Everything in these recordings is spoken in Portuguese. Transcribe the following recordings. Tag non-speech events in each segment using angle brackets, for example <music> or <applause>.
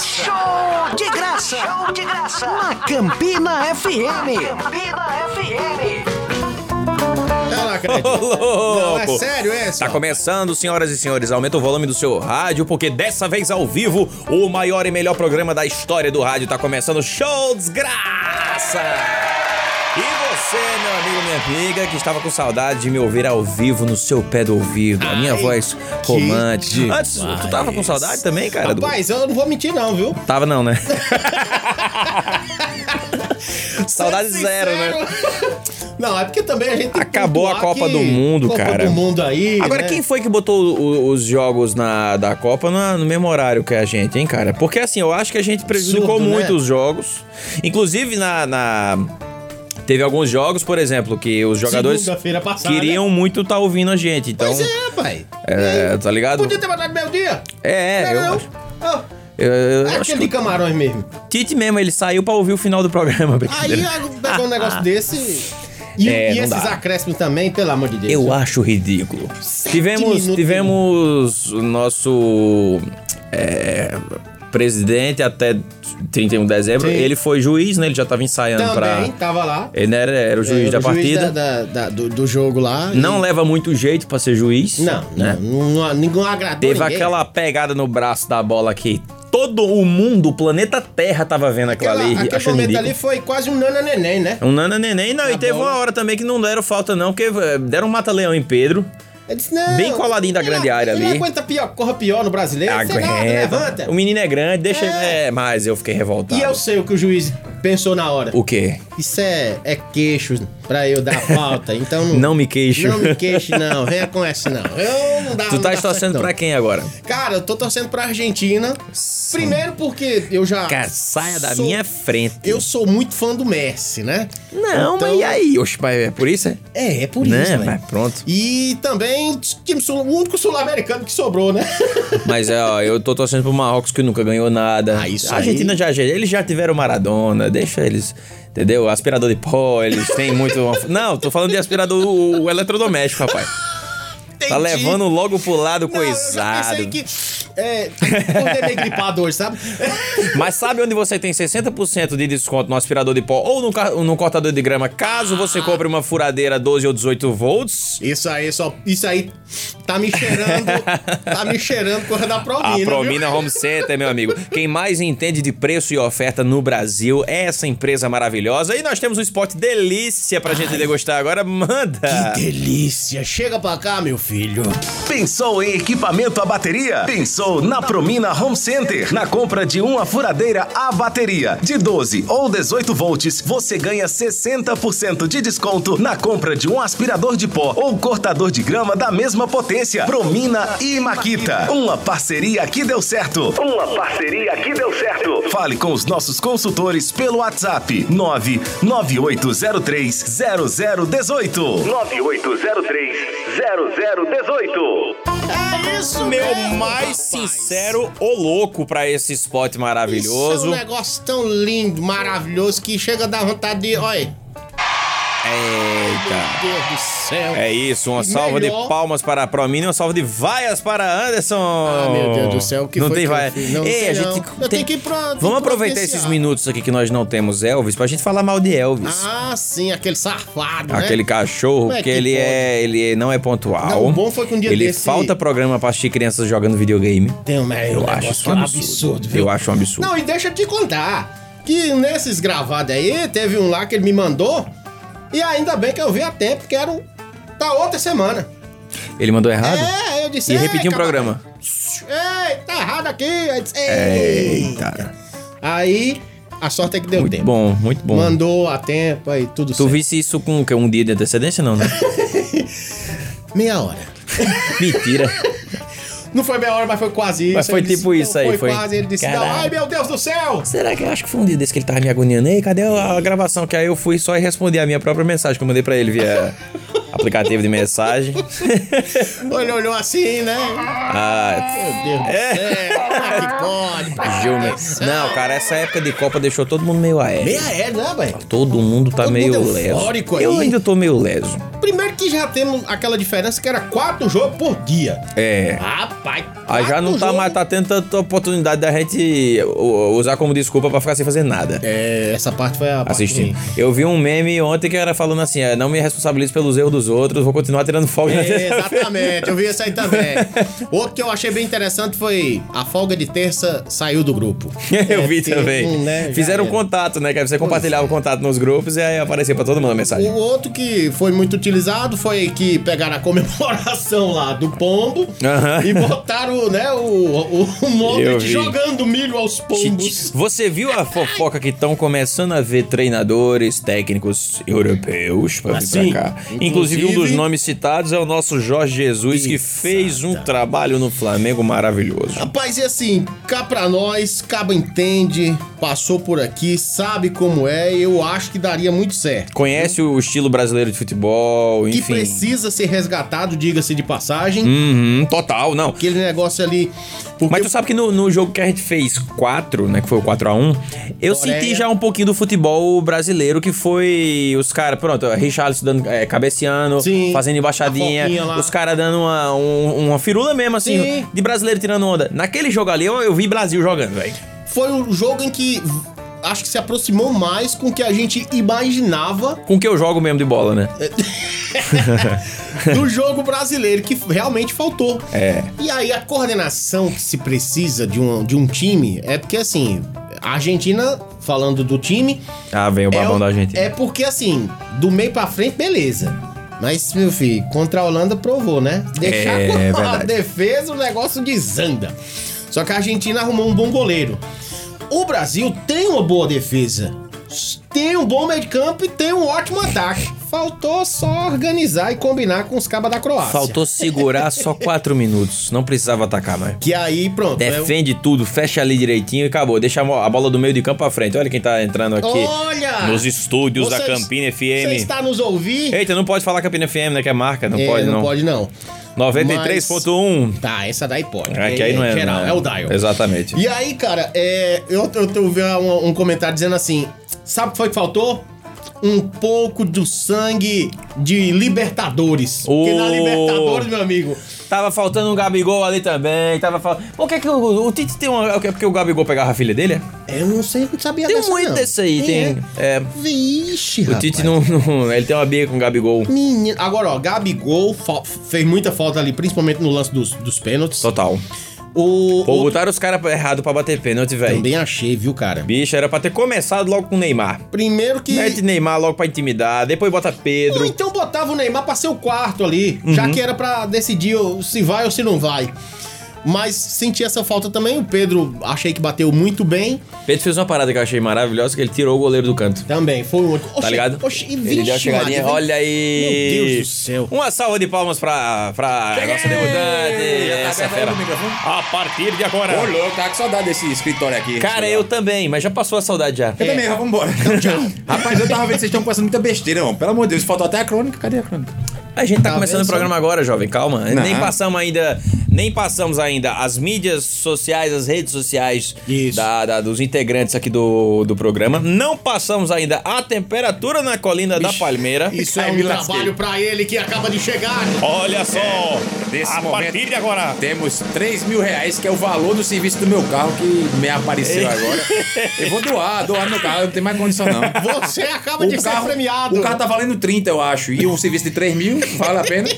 graça! Show de graça! Show de graça! Na Campina FM! Campina FM! Eu não acredito. Não, é sério essa? Tá começando, senhoras e senhores. Aumenta o volume do seu rádio, porque dessa vez ao vivo, o maior e melhor programa da história do rádio tá começando. Show Desgraça! E você, meu amigo, minha amiga, que estava com saudade de me ouvir ao vivo no seu pé do ouvido, a minha Ai, voz romântica. Antes, tu tava com saudade também, cara? do- Rapaz, eu não vou mentir não, viu? Tava não, né? <laughs> Saudade zero, né? Não, é porque também a gente Acabou a Copa que do Mundo, Copa cara. do Mundo aí, Agora, né? quem foi que botou o- os jogos na, da Copa na- no mesmo horário que a gente, hein, cara? Porque assim, eu acho que a gente prejudicou Absurdo, muito né? os jogos. Inclusive, na, na- Teve alguns jogos, por exemplo, que os jogadores Segunda-feira passada. queriam muito estar ouvindo a gente. Então, Pois é, pai. é, tá ligado? Podia ter mandado meio dia. É, eu, Não, acho- não. eu, eu É acho aquele que de camarões mesmo. Tite mesmo, ele saiu pra ouvir o final do programa. <laughs> Aí brincadeira. pegou um negócio <laughs> desse. E, É, e não esses dá. acréscimos também, pelo amor de Deus. Eu acho ridículo. Tivemos, minutos. tivemos o nosso é, presidente até 31 de dezembro. Sim. Ele foi juiz, né? Ele já tava ensaiando Também, pra. tava lá. Ele era, era o juiz Era da o juiz partida. da- da- da- do, do jogo lá. Não e- leva muito jeito pra ser juiz. Não, né? não, não, não, ninguém agradou Teve ninguém. aquela pegada no braço da bola que todo o mundo, o planeta Terra, tava vendo aquilo Aquela, ali. aquele momento ridículo. ali foi quase um nana neném, né? Um nana neném. Não, e teve uma hora também que não deram falta, não, porque eh, deram um mata-leão em Pedro. Eu disse, não, Bem coladinho da grande não- área ele ali. Não aguenta pior, corra pior no brasileiro. Aguenta. levanta. O menino é grande, deixa. É. É, mas eu fiquei revoltado. E eu sei o que o juiz pensou na hora. O quê? Isso é, é queixo pra eu dar falta. Então não, Não me queixo. Não me queixe, não. Venha com essa, não. Eu não dá Tu não tá torcendo certo, não. pra quem agora? Cara, eu tô torcendo pra Argentina. Primeiro porque eu já. Cara, saia da sou- minha frente. Eu sou muito fã do Messi, né? Não, Então- mas e aí? Oxe, mas é por isso? É? É, é por Né, isso, né? mas pronto. E também time sul- o único sul-americano que sobrou, né? <laughs> Mas é, ó, eu tô torcendo pro Marrocos que nunca ganhou nada. Ah, isso a Argentina aí- já. Eles já tiveram Maradona, deixa eles. Entendeu? Aspirador de pó, eles têm muito. Não, tô falando de aspirador o, o eletrodoméstico, rapaz. Tá Entendi. levando logo pro lado Não, eu já coisado. pensei que. É, acordei meio gripado hoje, sabe? Mas sabe onde você tem 60% de desconto no aspirador de pó ou no, no cortador de grama, caso você compre uma furadeira 12 ou 18 volts? Isso aí, só. Isso aí tá me cheirando. tá me cheirando coisa da Promina. A viu? Promina Home Center, meu amigo. Quem mais entende de preço e oferta no Brasil é essa empresa maravilhosa. E nós temos um spot delícia pra gente degustar agora. Manda! Que delícia! Chega pra cá, meu filho. Pensou em equipamento a bateria? Pensou na Promina Home Center. Na compra de uma furadeira a bateria de 12 ou 18 volts, você ganha 60% de desconto na compra de um aspirador de pó ou cortador de grama da mesma potência. Promina e Maquita. Uma parceria que deu certo. Uma parceria que deu certo. Fale com os nossos consultores pelo WhatsApp 99803 0018. 9803 0018. É isso, Meu mesmo, mais. Sincero o louco pra esse spot Isso é maravilhoso. um negócio tão lindo, maravilhoso, que chega a dar vontade de. Olha, Eita. meu Deus do céu. É isso, uma E salva de melhor- palmas para a Promina e uma salva de vaias para Anderson. Ah, meu Deus do céu, o que não tem que vaia. Não Ei, tem a gente não. tem- Eu tem- tenho que ir pra- Vamos aproveitar esses minutos aqui que nós não temos Elvis pra gente falar mal de Elvis. Ah, sim, aquele safado, né? Aquele cachorro é que, ele pode? é, ele não é pontual. Não, o bom foi que um dia ele desse- falta programa pra assistir crianças jogando videogame. Tem um, é, Eu um acho isso um absurdo. viu? Eu acho um absurdo. Não, e deixa eu te contar que nesses gravados aí, teve um lá que ele me mandou e ainda bem que eu vi a tempo, que era um, da outra semana. Ele mandou errado? É, eu disse... E "Ei, repetiu o programa. Ei, tá errado aqui. Aí, disse, Eita. aí a sorte é que deu Muito tempo. bom, muito bom. Mandou a tempo aí, tudo Tu certo. visse isso com um dia de antecedência, não, né? <laughs> Meia hora. Mentira. <laughs> Não foi meia hora, mas foi quase isso. Mas foi Ele disse, tipo isso aí, Foi foi. quase, ele disse, não, Caralho. ai meu Deus do céu. Será que eu acho que foi um dia desse que ele tava me agoniando? Ei, cadê a gravação? Que aí eu fui só e respondi a minha própria mensagem que eu mandei pra ele via aplicativo de mensagem. <laughs> Ele olhou assim, né? Ah, Meu Deus do céu, é que pode? pai? Gilmer. Não, cara, essa época de Copa deixou todo mundo meio aéreo. Meia é, né, velho? Todo mundo tá Todo meio mundo leso. Eu ainda tô meio leso. Primeiro Aqui já temos aquela diferença que era quatro jogos por dia. É. Rapaz, Aí já não tá mais, tá tendo tanta oportunidade da gente usar como desculpa pra ficar sem fazer nada. É, essa parte foi a parte Assistindo. Eu vi um meme ontem que era falando assim: é, não me responsabilizo pelos erros dos outros, vou continuar tirando folga na É, terça-feira. <laughs> exatamente, eu vi isso aí também. Outro que eu achei bem interessante foi a folga de terça saiu do grupo. <laughs> Eu É, vi tem também. um, né, Fizeram um contato, né? Que você compartilhava o contato nos grupos e aí aparecia pra todo mundo a mensagem. O outro que foi muito utilizado foi que pegaram a comemoração lá do pombo Aham. e botaram, né, o, o, o jogando milho aos pombos. Você viu a fofoca que estão começando a ver treinadores técnicos europeus pra vir Assim, pra cá? inclusive- Inclusive, um dos nomes citados é o nosso Jorge Jesus, que fez um trabalho no Flamengo maravilhoso. Rapaz, e assim, cá pra nós, Cabo entende, passou por aqui, sabe como é, eu acho que daria muito certo. Conhece o estilo brasileiro de futebol, Que enfim. precisa ser resgatado, diga-se de passagem. Uhum, total, não. Aquele negócio ali. Porque Mas tu sabe que no, no jogo que a gente fez 4, né? Que foi o 4x1, eu Coreia. senti já um pouquinho do futebol brasileiro, que foi os caras, pronto, Richarlison dando, é, cabeceando, Sim, fazendo embaixadinha, os caras dando uma, um- uma firula mesmo, assim, Sim. de brasileiro tirando onda. Naquele jogo ali, eu, eu vi Brasil jogando, velho. foi o jogo em que acho que se aproximou mais com o que a gente imaginava Com que eu jogo mesmo de bola, né? <laughs> do jogo brasileiro, que realmente faltou. É. E aí a coordenação que se precisa de um, de um time é porque assim, a Argentina, falando do time, Ah, vem o babão é, da gente. é porque assim, do meio pra frente, beleza. Mas, meu filho, contra a Holanda provou, né? Deixar É, com a verdade. defesa, o negócio desanda. Só que a Argentina arrumou um bom goleiro. O Brasil tem uma boa defesa. Tem um bom meio de campo e tem um ótimo ataque. Faltou só organizar e combinar com os cabas da Croácia. Faltou segurar <laughs> só 4 minutos. Não precisava atacar mais. Que aí, pronto. é Defende tudo, fecha ali direitinho e acabou. Deixa a bola do meio de campo pra frente. Olha quem tá entrando aqui Olha! nos estúdios da Campina Você FM. está nos ouvir? Eita, não pode falar Campina FM, né? Que é marca. Não É, pode, não. não pode, não. 93.1. Tá, essa daí pode. É, que aí não é. geral, não é o dial. Exatamente. E aí, cara, é, eu, eu, eu vi um, um comentário dizendo assim: sabe o que foi que faltou? Um pouco do sangue de Libertadores. Porque na Oh. Libertadores, meu amigo, Tava faltando um Gabigol ali também. Tava falando. Por que, que o, o Tite tem uma. É porque o Gabigol pegava a filha dele? é? eu não sei, não sabia Tem dessa, muito não. desse aí. Tem. É. Vixe, O. Tite não, não- Ele tem uma briga com o Gabigol. Menino. Agora, ó, Gabigol fez muita falta ali, principalmente no lance dos, dos pênaltis. Total. O, Pô, o- botaram os caras errado pra bater pênalti, velho. Também achei, viu, cara? Bicho, era pra ter começado logo com o Neymar. Primeiro que. Mete Neymar logo pra intimidar, depois bota Ou Pedro. então botava o Neymar pra ser o quarto ali, já Uhum. que era pra decidir se vai ou se não vai. Mas senti essa falta também. O Pedro achei que bateu muito bem. Pedro fez uma parada que eu achei maravilhosa, que ele tirou o goleiro do canto. Também foi um outro. Tá ligado? Oxe, e ele vixe, deu a chegadinha, Maria, olha aí. Meu Deus do céu. Uma salva de palmas pra, pra nossa debutante. Tá Essa fera. A partir de agora. Ô, louco, tá com saudade desse escritório aqui. Cara, eu também, mas já passou a saudade já. Eu também, vamos embora. Rapaz, eu tava vendo que vocês estão passando muita besteira, mano. Pelo amor de Deus, faltou até a crônica. Cadê a crônica? A gente tá, Tá começando o programa agora, jovem. Calma. Não. Nem passamos ainda. Nem passamos ainda as mídias sociais, as redes sociais da- da- dos integrantes aqui do, do programa. Não passamos ainda a temperatura na colina da Palmeira. Isso é um trabalho pra ele que acaba de chegar. Olha só! Nesse a momento, partir de agora. Temos 3 mil reais, que é o valor do serviço do meu carro que me apareceu agora. Eu vou doar, doar meu carro, não tem mais condição não. Você acaba de ser premiado. o carro tá valendo 30, eu acho. E um serviço de 3 mil, vale a pena.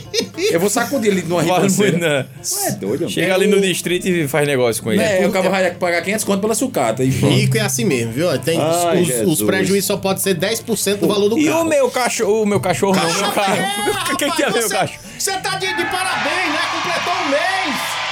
Eu vou sacudir ele numa Vale ribanceira. muito, né? É doido, mano. Chega ali no distrito e faz negócio com ele. É, o cara vai pagar 500 conto pela sucata. E pronto. Rico é assim mesmo, viu? Tem, Ai, os, os prejuízos só podem ser 10% do valor do E carro. o meu cachorro, o meu cachorro não, o meu carro. <laughs> O que, que é meu cachorro? Você tá de, de parabéns, né? Completou um mês.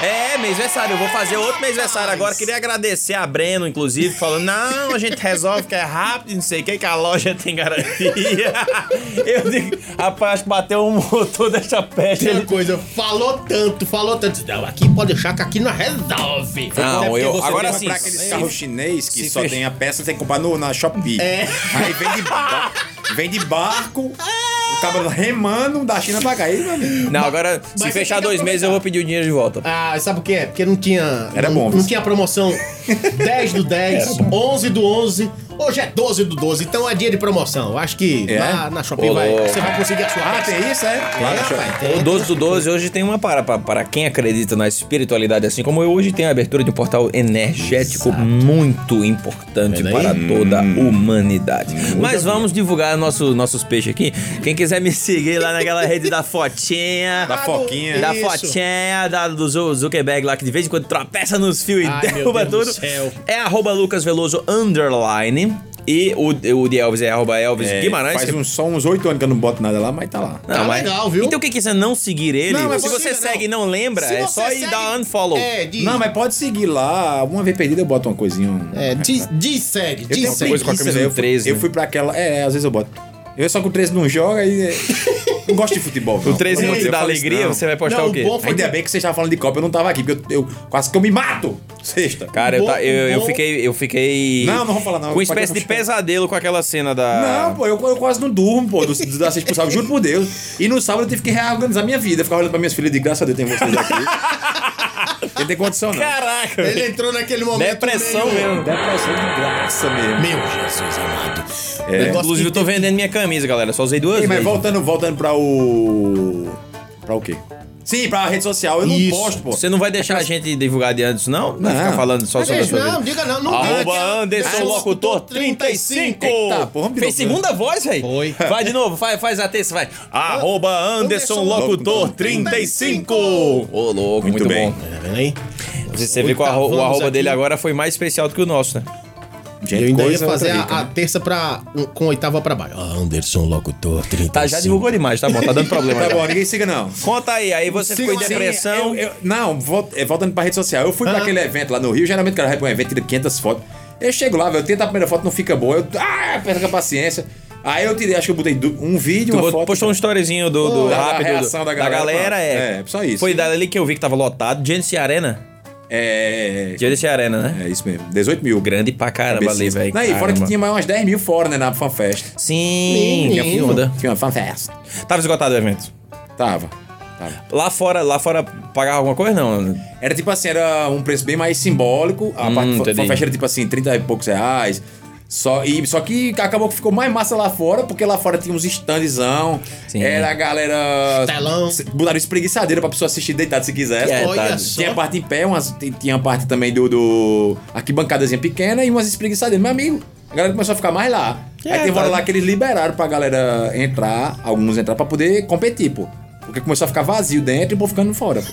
É, mêsversário. Eu vou fazer outro mêsversário agora. Queria agradecer a Breno, inclusive, falando: não, a gente resolve que é rápido, não sei o que, que a loja tem garantia. <laughs> Eu digo, rapaz, acho que bateu um motor dessa peste. Tem Ele... coisa, falou tanto, falou tanto. Não, aqui pode deixar que aqui não resolve. Não, É eu- você agora sim. aqueles carros chinês que só fecha. tem a peça, você tem que comprar no, na Shopee. É. Aí vem de, ba- vem de barco, <laughs> o cabelo remando da China pra cá. Aí, meu amigo. Não, agora, se Mas fechar tem que dois meses, eu vou pedir o dinheiro de volta. Ah, sabe o que é? Porque não tinha. Era não, bom, Não viu? tinha promoção <laughs> 10 do 10, 11 do 11 Hoje é 12 do 12, então é dia de promoção. Eu acho que É? lá na Shopee Ô, vai, você vai conseguir a sua Ah, peça. tem isso, é? Na rapaz, tem. O 12 do 12 hoje tem uma para, para, para quem acredita na espiritualidade, assim como eu, hoje tem a abertura de um portal energético muito importante Vendo aí? para toda a humanidade. Mas vamos divulgar nosso, nossos peixes aqui. Quem quiser me seguir lá naquela rede da fotinha. Da foquinha. Da Isso. fotinha da, do Zu- Zuckerberg lá, que de vez em quando tropeça nos fios Ai, e meu derruba Deus tudo. do céu. É arroba Lucas Veloso underline. E o, o de Elvis é arroba Elvis É, Guimarães. Faz uns, só uns oito anos que eu não boto nada lá, mas tá lá. Não, Tá mas- legal, viu? Então quem quiser não seguir ele, Não, mas se você você não. segue e não lembra, Se é você só ir segue- dar unfollow. É, de, Não, mas pode seguir lá. Uma vez perdida eu boto uma coisinha. um- é, de, de segue, Eu tenho segue. coisa com a preguiça, camisa velho. do Eu fui- 13, Eu né? fui pra aquela. É, às vezes eu boto. Eu só que o 13 não joga e. <laughs> não gosto de futebol. O 13 não Eu te dá falo isso, alegria, não. você vai postar Não, o quê? o bom foi Ainda bem que você estava falando de Copa, eu não tava aqui, porque eu, eu quase que eu me mato. Sexta. Cara, eu, Bom, eu, eu bom. fiquei. Eu fiquei. Não, não vou falar não. Com Pode espécie de pesadelo com aquela cena da. Não, pô, eu, eu quase não durmo, pô, do, do, da sexta pro sábado, juro por Deus. E no sábado eu tive que reorganizar minha vida. Ficar olhando pra minhas filhas de graça a Deus, tem vocês aqui. <laughs> Não tem condição, não. Caraca, Ele entrou naquele momento. Depressão meio- mesmo. Depressão de graça mesmo. Meu Jesus amado. É. Inclusive, eu tô vendendo minha camisa, galera. Só usei duas Ei, mas vezes. voltando, voltando pra o. Pra o quê? Sim, pra rede social. Eu não Isso. posto, pô. Você não vai deixar a gente divulgar de antes, não? Não. Não. Ficar falando só sobre a sua não, vida. diga não. não Arroba diga. Anderson Locutor 35. Eita, porra, de Fez segunda voz, velho. Foi. Vai de novo, faz, faz a terça, vai. Arroba Anderson Locutor 35. Ô, louco, muito, Muito bem. bom. Tá vendo aí? Você vê que o, arro- o Oitavamos arroba aqui. dele agora foi mais especial do que o nosso, né? Gente, Eu ainda ia fazer a, rica, a né? terça pra, com oitava pra baixo. Ah, Anderson Locutor 35. Tá, já divulgou demais, tá bom, tá dando problema. Tá bom, ninguém siga não. Conta aí, aí você ficou em Siga- depressão. Eu- eu- não, é, voltando pra rede social. Eu fui pra Ah. aquele evento lá no Rio. Geralmente o cara vai pra um evento, tira 500 fotos. Eu chego lá, velho, eu tento a primeira foto, não fica boa. Eu, ah, perca a paciência. Aí eu tirei, acho que eu botei um vídeo, Tu uma foto. postou um storyzinho do, do rápido reação do- da da galera, galera, é. é, só isso. Foi dali que eu vi que tava lotado. Genesis Arena. É, Genesis Arena, né? é isso mesmo. 18 mil. Grande pra caramba ali, velho. E fora que tinha mais umas 10 mil fora, né, na FanFest. Sim, que foda. Tinha uma FanFest. Tava esgotado o evento. Tava. Tava. Lá fora, lá fora pagava alguma coisa, não? Era tipo assim, era um preço bem mais simbólico. A Hum, parte. FanFest era tipo assim, 30 e poucos reais. Só, e, só que acabou que ficou mais massa lá fora, porque lá fora tinha uns standzão. Sim. Era a galera. Telão. Botaram espreguiçadeira pra pessoa assistir deitado se quisesse. É, Olha tá. Tinha parte em pé, umas, tinha parte também do, do arquibancadazinha pequena e umas espreguiçadeiras. Meu amigo, a galera começou a ficar mais lá. É, Aí teve uma tá. hora lá que eles liberaram pra galera entrar, alguns entrar pra poder competir, pô. Porque começou a ficar vazio dentro e o povo ficando fora. <laughs>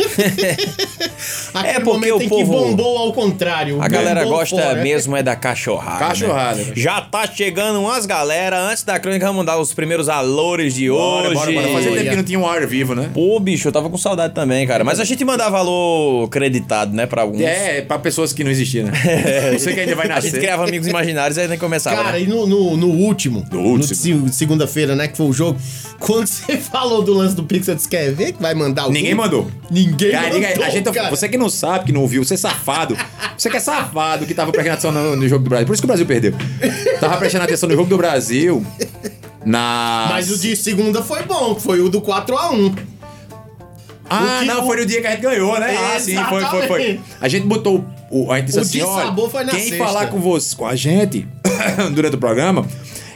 É porque o povo- que bombou ao contrário. A galera gosta fora. mesmo é da cachorrada. Cachorrada. né? Já tá chegando umas galera. Antes da crônica, vamos dar os primeiros alores de Bora, hoje. bora, bora. Fazia tempo que não tinha um ar vivo, né? Pô, bicho, eu tava com saudade também, cara. Mas a gente manda valor creditado, né, pra alguns. É, pra pessoas que não existiam, né? <laughs> Você que ainda vai A gente nascer. criava amigos imaginários aí nem começava. Cara, né? e no, no, no último, No último. se- segunda-feira, né, que foi o jogo, quando <laughs> você falou do lance do Pix, eu disse, quer ver que vai mandar o Ninguém mandou. Ninguém Cara, mandou, a gente, cara. você que não sabe, que não ouviu, você é safado. Você que é safado que tava prestando atenção no, no jogo do Brasil. Por isso que o Brasil perdeu. Tava prestando atenção no jogo do Brasil. Na. Mas o de segunda foi bom, foi o do 4x1. Ah, o não, foi no dia que a gente ganhou, né? Ah, sim, foi, foi, foi. A gente botou. O, a gente disse O assim: olha, dissabor foi na quem sexta. falar com você, com a gente <coughs> durante o programa.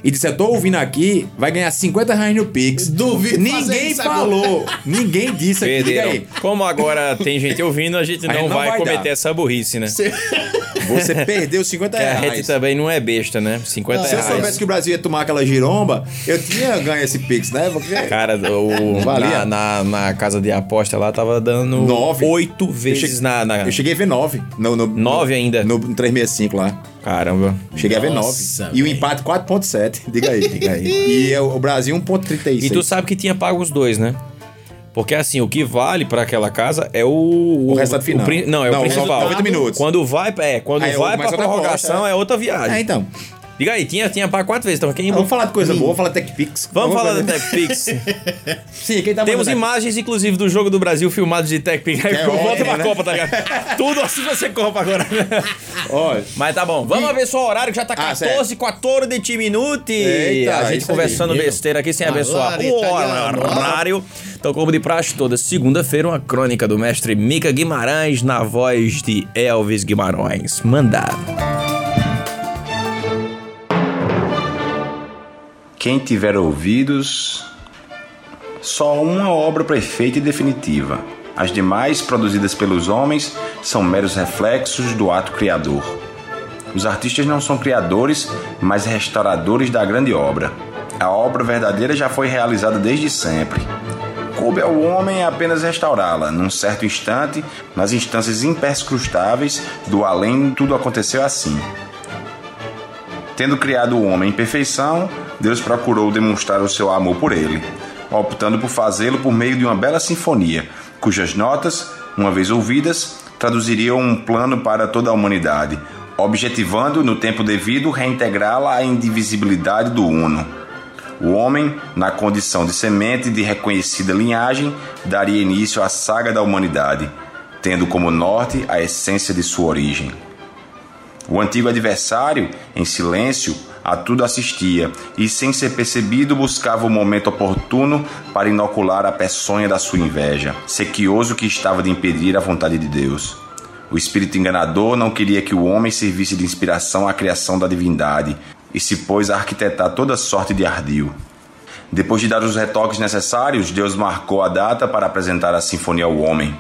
E disser, tô ouvindo aqui, vai ganhar 50 reais no Pix. Duvido fazer Ninguém falou. Ninguém disse aqui. Perderam. aí. Como agora tem gente ouvindo, a gente A não, gente não vai, vai cometer dar. essa burrice, né? Você perdeu 50 Que a reais. gente também não é besta, né? 50 Se eu reais. soubesse que o Brasil ia tomar aquela giromba, eu tinha ganho esse Pix, né? Porque... Cara, o, Valia. na, na, na casa de aposta lá tava dando Nove. oito Eu vezes cheguei- na, na- Eu cheguei a ver 9. No, no, Nove ainda? No, no 365 lá. Caramba. Cheguei a ver 9. Nossa, E o empate 4.7. Diga aí, diga aí. E é o o Brasil 1.36. E tu sabe que tinha pago os dois, né? Porque assim, o que vale pra aquela casa é o. O, resultado final. prin- não, é Não, o o principal. 90 minutos. Quando vai, é, quando Aí, vai mas pra outra prorrogação aposta, é outra viagem. É, então. Diga aí, tinha, tinha pago quatro vezes. Então, quem. Vamos falar de coisa boa, vamos falar de TechPix. Vamos falar da da TechPix. <laughs> Sim, quem tá Temos imagens, inclusive, do jogo do Brasil filmados de TechPix. Aí É volta ótimo, pra né? Copa, tá ligado? <laughs> Tudo assim você Copa agora. <laughs> Olha. Mas tá bom, vamos ver só o horário que já tá Ah, 14, 14 minutos. Eita, a gente aí. conversando Meu. besteira aqui sem abençoar o horário. Então, como de praxe, toda segunda-feira, uma crônica do mestre Mica Guimarães na voz de Elvis Guimarães. Mandado. Quem tiver ouvidos, só uma obra perfeita e definitiva. As demais, produzidas pelos homens, são meros reflexos do ato criador. Os artistas não são criadores, mas restauradores da grande obra. A obra verdadeira já foi realizada desde sempre. Coube ao homem apenas restaurá-la. Num certo instante, nas instâncias imperscrutáveis do além, tudo aconteceu assim. Tendo criado o homem em perfeição, Deus procurou demonstrar o seu amor por ele, optando por fazê-lo por meio de uma bela sinfonia, cujas notas, uma vez ouvidas, traduziriam um plano para toda a humanidade, objetivando, no tempo devido, reintegrá-la à indivisibilidade do Uno. O homem, na condição de semente de reconhecida linhagem, daria início à saga da humanidade, tendo como norte a essência de sua origem. O antigo adversário, em silêncio, a tudo assistia e, sem ser percebido, buscava o momento oportuno para inocular a peçonha da sua inveja, sequioso que estava de impedir a vontade de Deus. O espírito enganador não queria que o homem servisse de inspiração à criação da divindade e se pôs a arquitetar toda sorte de ardil. Depois de dar os retoques necessários, Deus marcou a data para apresentar a sinfonia ao homem.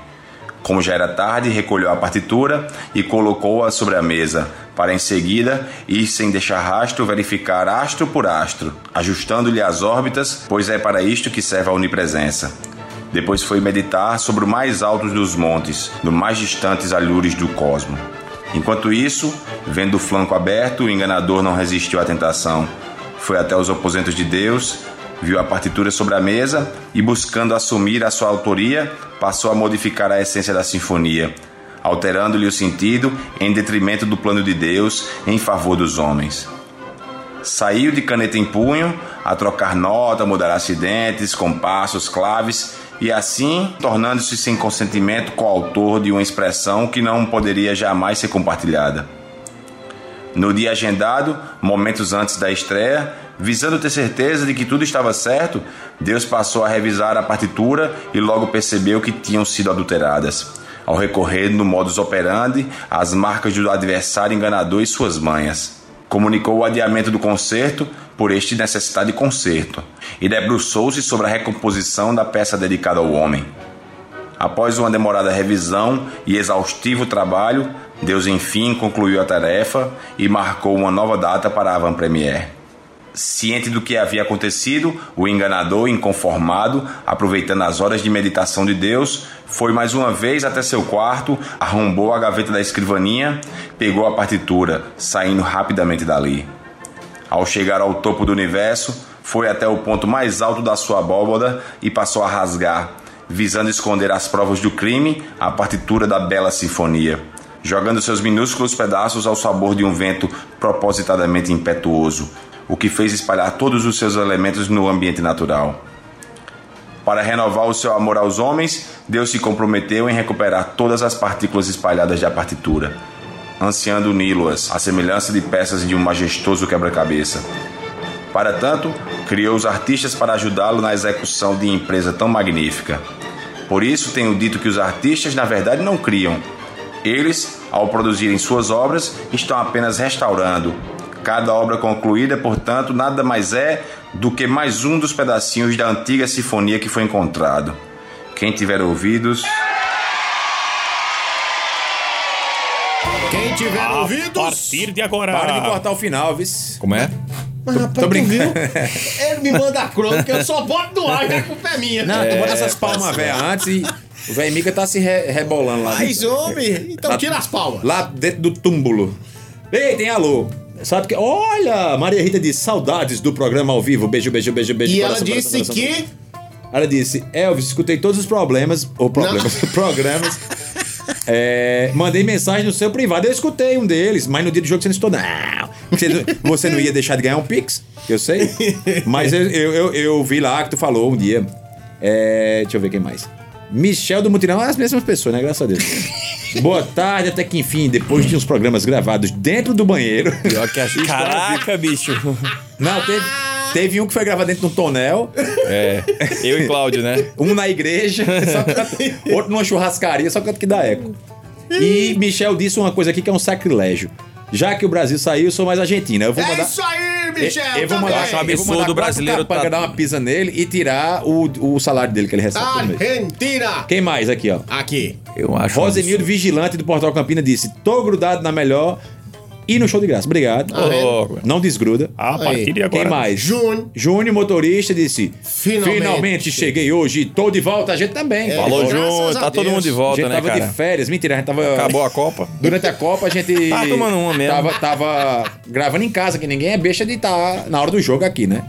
Como já era tarde, recolheu a partitura e colocou-a sobre a mesa, para em seguida ir sem deixar rastro verificar astro por astro, ajustando-lhe as órbitas, pois é para isto que serve a onipresença. Depois foi meditar sobre o mais alto dos montes, no mais distantes alhures do cosmo. Enquanto isso, vendo o flanco aberto, o enganador não resistiu à tentação. Foi até os aposentos de Deus, viu a partitura sobre a mesa e, buscando assumir a sua autoria, passou a modificar a essência da sinfonia, alterando-lhe o sentido em detrimento do plano de Deus em favor dos homens. Saiu de caneta em punho a trocar nota, mudar acidentes, compassos, claves e assim tornando-se sem consentimento coautor de uma expressão que não poderia jamais ser compartilhada. No dia agendado, momentos antes da estreia, visando ter certeza de que tudo estava certo, Deus passou a revisar a partitura e logo percebeu que tinham sido adulteradas, ao recorrer no modus operandi às marcas do adversário enganador e suas manhas. Comunicou o adiamento do concerto por este necessidade de concerto e debruçou-se sobre a recomposição da peça dedicada ao homem. Após uma demorada revisão e exaustivo trabalho, Deus enfim concluiu a tarefa e marcou uma nova data para a avant-première. Ciente do que havia acontecido, o enganador, inconformado, aproveitando as horas de meditação de Deus, foi mais uma vez até seu quarto, arrombou a gaveta da escrivaninha, pegou a partitura, saindo rapidamente dali. Ao chegar ao topo do universo, foi até o ponto mais alto da sua abóboda e passou a rasgar, visando esconder as provas do crime, a partitura da bela sinfonia, jogando seus minúsculos pedaços ao sabor de um vento propositadamente impetuoso, o que fez espalhar todos os seus elementos no ambiente natural. Para renovar o seu amor aos homens, Deus se comprometeu em recuperar todas as partículas espalhadas da partitura, ansiando uni-las à semelhança de peças de um majestoso quebra-cabeça. Para tanto, criou os artistas para ajudá-lo na execução de empresa tão magnífica. Por isso tenho dito que os artistas, na verdade, não criam. Eles, ao produzirem suas obras, estão apenas restaurando, Cada obra concluída, portanto, nada mais é do que mais um dos pedacinhos da antiga sinfonia que foi encontrado. Quem tiver ouvidos. Quem tiver A ouvidos. partir de agora. Para de cortar o final, viu? Como é? Mas, rapaz, tô tu brincando. viu? Ele me manda a crônica, eu só boto no ar, que a culpa é minha. Não, tu bota essas palmas velhas antes e o velho Mica tá se re- rebolando lá Mas, dentro. homem, então Lá- tira as palmas. Lá dentro do túmulo. Ei, tem alô. Sabe que. Olha, Maria Rita disse saudades do programa ao vivo. Beijo, beijo, beijo, beijo. E ela coração, disse coração, coração. que. Ela disse: Elvis, escutei todos os problemas. Ou problemas, <laughs> programas. É, mandei mensagem no seu privado. Eu escutei um deles, mas no dia do jogo você não escutou, não. Você, não- você não ia deixar de ganhar um Pix, eu sei. Mas eu, eu, eu, eu vi lá que tu falou um dia. É, deixa eu ver quem mais. Michel do Mutirão, as mesmas pessoas, né? Graças a Deus. <laughs> Boa tarde, até que enfim, depois de uns programas gravados dentro do banheiro. Pior que acho. <laughs> Caraca, bicho. Não, teve, teve um que foi gravado dentro de um tonel. É. Eu e Cláudio, né? <laughs> Um na igreja, só canta- outro numa churrascaria, só canto que dá eco. E Michel disse uma coisa aqui que é um sacrilégio. Já que o Brasil saiu, eu sou mais argentina. Eu vou É mandar. isso aí, Michel. eu vou também. mandar, acho um eu vou absurdo brasileiro tá- dar uma pisa nele e tirar o, o salário dele que ele recebe. Argentina. Quem mais aqui, ó? Aqui. Eu acho. Rosenildo Vigilante do Portal Campina disse: tô grudado na melhor e no show de graça. Obrigado. Ô, louco. Não desgruda. A partir de agora. Quem mais? Júnior. Júnior, motorista, disse: Finalmente. Finalmente, cheguei hoje, tô de volta. A gente também. Falou, Graças Júnior. a Tá todo mundo de A volta, gente né, tava cara? de férias. Mentira, a gente tava. Acabou a Copa. Durante a Copa a gente. <laughs> Tá tomando uma mesmo. Tava, tava gravando em casa, que ninguém é besta de estar na hora do jogo aqui, né?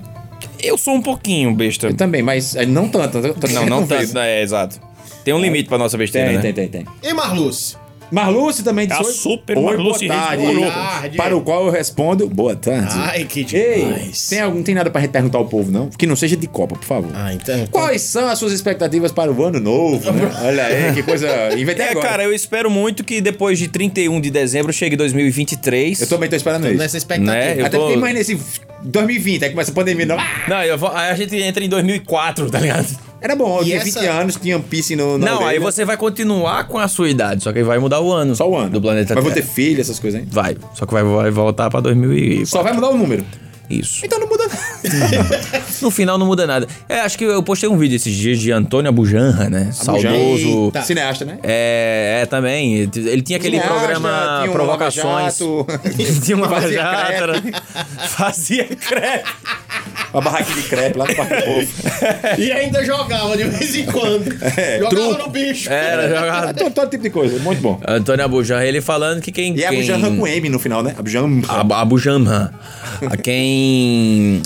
Eu sou um pouquinho besta. Eu também, mas eh, não tanto. a Não, não vê, tanto. né? É, exato. Tem um limite pra nossa besteira, Tem, né? tem, tem, tem. E Marluce? Marluce também disse: A "Oi, super oi, Marluce boa tarde. Boa tarde. Para o qual eu respondo: Boa tarde. Ai, que Ei, demais. tem, algum, tem nada pra gente perguntar ao povo, não? Que não seja de Copa, por favor. Ah, então. Quais são as suas expectativas para o ano novo? né? <laughs> Olha aí, que coisa. Inventei É, agora. cara, eu espero muito que depois de 31 de dezembro chegue 2023. Eu também tô esperando isso. Nessa expectativa. Né? Eu Até tô- porque imagina esse 2020, aí começa a pandemia. Não. Não, eu vou- aí a gente entra em 2004, tá ligado? Era bom, eu E tinha essa- 20 anos, tinha um piercing no. na Não, aí orelha. você vai continuar com a sua idade, só que vai mudar o ano. Só o ano. Do planeta Mas vou ter Terra. filho, essas coisas aí. Vai, só que vai, vai voltar pra 2004. Só vai mudar o número. Isso. Então não muda nada. <laughs> No final não muda nada. É, acho que eu postei um vídeo esses dias de Antônio Abujanra, né? Saudoso. Eita. Cineasta, né? É, é, também. Ele tinha aquele Cineasta, programa tinha um Provocações. Lava <laughs> tinha uma jato, crepe. né? Fazia crepe. <laughs> Uma barraquinha de crepe lá no Parque do Povo. E ainda jogava de vez em quando. <laughs> jogava no bicho. Era, jogava. todo, todo tipo de coisa, muito bom. Antônio Abujanra, ele falando que quem. E é quem... Abujanra com M no final, né? Abujanra. Abu Abu Janra. A quem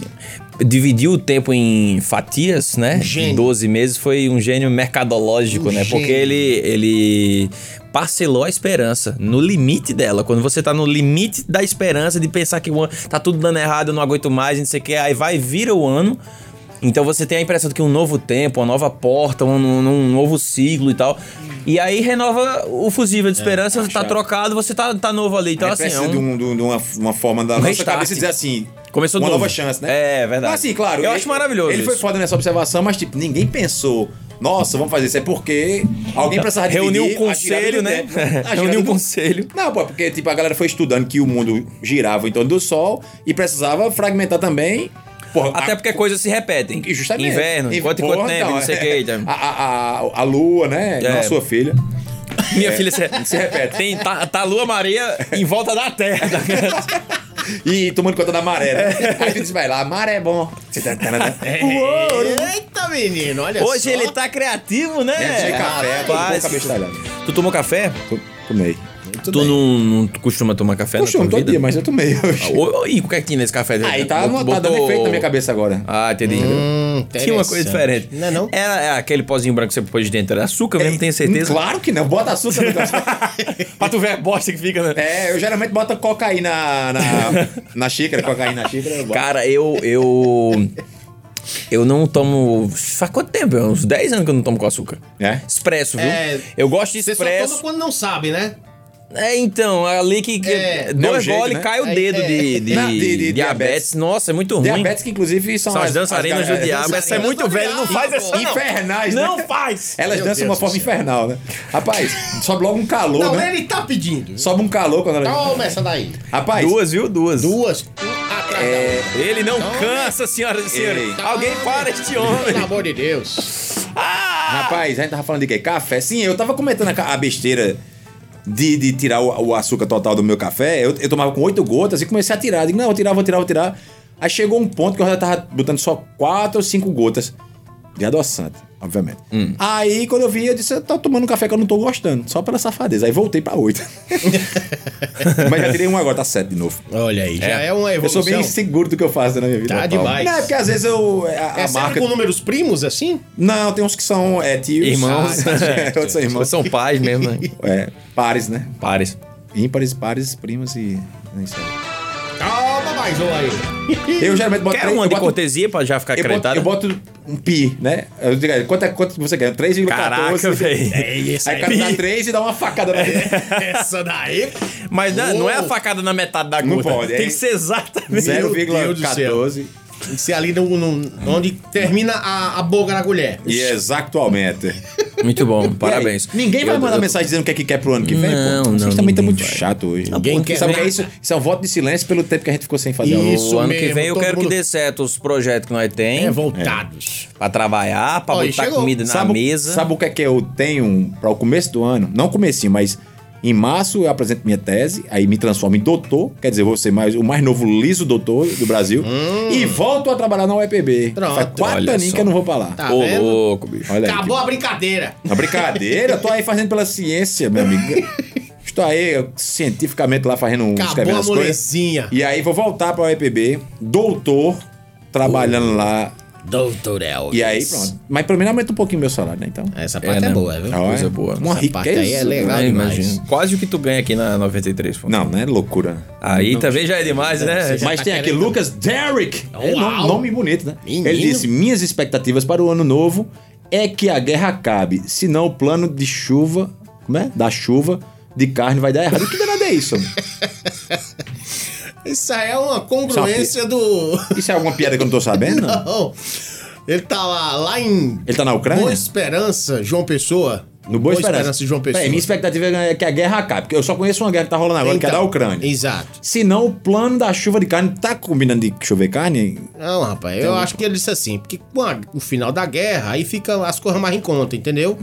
dividiu o tempo em fatias, né? Gênio. Em 12 meses foi um gênio mercadológico, Um né? Porque gênio. ele, ele parcelou a esperança no limite dela. Quando você tá no limite da esperança de pensar que o ano tá tudo dando errado, eu não aguento mais, não sei o que, aí vai vira o ano. Então você tem a impressão de que um novo tempo, uma nova porta, um, um- um novo ciclo e tal. E aí renova o fusível de esperança, tá trocado, você tá, tá novo ali. Então, é, assim, é um- de, um- de um- uma, uma forma da nossa restart. cabeça dizer assim. Começou uma novo. nova chance, né? É, verdade. Mas assim, claro. Eu ele- acho maravilhoso Ele foi isso. foda nessa observação, mas tipo, ninguém pensou. Nossa, vamos fazer isso. É porque alguém precisava Reuniu o conselho, né? <laughs> Reuniu o do- conselho. Não, pô, porque tipo, a galera foi estudando que o mundo girava em torno do Sol e precisava fragmentar também. Porra, Até a- porque coisas se repetem. Justamente. Inverno, E, quanto e quanto tempo, então, não sei o é, que. A, a, a, a lua, né? É. Não a sua filha. Minha filha se, Se repete. Tem, tá, tá a Lua Maria em volta da Terra. <laughs> E tomando conta da maré, né? Aí tu diz, vai lá, maré é bom. Eita, menino, olha Hoje só. ele tá criativo, né? É, café, tô Rapaz, com a cabeça talhada. Tu tomou café? Tô- Tomei. tu não, não costuma tomar café Costume, na tua todo dia, mas eu tomei hoje. Ô, ô, E o que é que tinha nesse café? Aí tá, Bot- tá dando efeito na minha cabeça agora. Ah, entendi. Hum, Tinha uma coisa diferente. Não é não? Era é, aquele pozinho branco que você pôs de dentro. Era açúcar mesmo, tenho certeza. Claro que não, bota açúcar no negócio. <laughs> pra tu ver a bosta que fica, né? É, eu geralmente boto cocaína na, na, <laughs> na xícara, cocaína na xícara. eu. Cara, eu. Eu. Eu não tomo. Faz quanto tempo? Uns 10 anos que eu não tomo com açúcar. É? Expresso, viu? É, eu gosto de Você só expresso. toma quando não sabe, né? É, então, ali que. que É, não é dois jeito, goles né? cai o É, dedo é. de, de, Não, de- de diabetes. diabetes. Nossa, é muito ruim. Diabetes que inclusive são São as dançarinas do as- diabo. Essa é muito velha, não faz essa não. Infernais, né? Não faz! Elas Meu dançam de uma forma infernal, né? Rapaz, sobe logo um calor, Não, né? ele tá pedindo. Sobe um calor quando ela. Toma essa daí. Rapaz, Duas, viu? Duas. Duas. é, Ele não Toma. cansa, senhoras e senhores. Alguém para este outra. Pelo homem. amor de Deus. Ah! Rapaz, a gente tava falando de quê? Café. Sim, eu tava comentando a besteira de, de tirar o, o açúcar total do meu café. Eu, eu tomava com oito gotas e comecei a tirar. Digo, não, vou tirar, vou tirar, vou tirar. Aí chegou um ponto que eu já tava botando só quatro ou cinco gotas de adoçante, obviamente. Hum. Aí quando eu vi, eu disse, eu tô tomando um café que eu não tô gostando, só pela safadeza. Aí voltei pra oito. <laughs> Mas já tirei um agora, tá sete de novo. Olha aí, já é, uma Eu evolução. sou bem seguro do que eu faço na minha vida. Tá demais. Não, é porque às vezes eu. A, a É sempre marca. com números primos, assim? Não, tem uns que são é, tios. Irmãos. Ah, tá. <laughs> Outros são irmãos. São pais mesmo, né? É, pares, né? Pares. Ímpares, pares, primos e. não sei. Mais um aí. Eu geralmente boto Quer três- uma eu de boto- cortesia pra já ficar acreditada? eu boto um pi, né? Eu digo, quanto, é, quanto você quer? 3,14. Caraca, velho. É isso Aí o cara dá 3 e dá uma facada na dele. Essa daí. Mas não, não é a facada na metade da Não gota. pode, é. Tem que ser exatamente. Meu Deus do céu. 0,14. Tem que ser ali no, no- onde termina a, a boca da colher. E exatamente. Muito bom, parabéns. Aí, Ninguém vai Eu- mandar eu- mensagem dizendo o que é que quer pro ano que vem, Não, pô. não, Vocês também estão ninguém muito vai. chato hoje. Ninguém quer Sabe o que é isso? Isso é um voto de silêncio pelo tempo que a gente ficou sem fazer. Isso o ano que mesmo, vem eu quero que mundo- dê certo os projetos que nós tem É, voltados. pra trabalhar, pra Ó, botar chegou. comida na sabe, mesa. Sabe o que é que eu tenho para o começo do ano? Não comecinho, mas em março eu apresento minha tese, aí me transformo em doutor, quer dizer, vou ser mais, o mais novo liso doutor do Brasil, e volto a trabalhar na UEPB. Hum. Pronto. Faz quatro aninhos que eu não vou pra lá. Tá Ô, vendo? louco, bicho. Olha aí. Acabou a brincadeira. Uma brincadeira, tô aí fazendo pela ciência, meu amigo. <laughs> Estou aí cientificamente lá fazendo Acabou escrevendo a as coisas. E aí vou voltar pra UEPB, doutor, trabalhando lá. Doutor Elvis. E aí, pronto. Mas pelo menos aumenta um pouquinho meu salário, né? Então. Essa parte é, né? boa, viu? Olha, Coisa boa. Uma Essa parte riqueza. aí é legal É, demais. imagina. Quase o que tu ganha aqui na 93. pô. Não, não é loucura. Aí também já é demais, né? Mas tá tem aqui Lucas Derrick. É Uau. nome, nome bonito, né? Menino. Ele disse: Minhas expectativas para o ano novo é que a guerra acabe, senão o plano de chuva, como é? Da chuva de carne vai dar errado. O que danado é isso? <laughs> Isso aí é uma congruência do. Isso é alguma piada que eu não tô sabendo? <laughs> Não. Ele tá lá, lá em. Ele tá na Ucrânia? Boa Esperança, João Pessoa. No Boa Esperança. João Pessoa. Peraí, minha expectativa é que a guerra acabe, porque eu só conheço uma guerra que tá rolando agora, que é da Então, Ucrânia. Exato. Se não, o plano da chuva de carne tá combinando de chover carne? Não, rapaz, eu acho que ele disse assim, porque com a- o final da guerra, aí fica as coisas mais em conta, entendeu?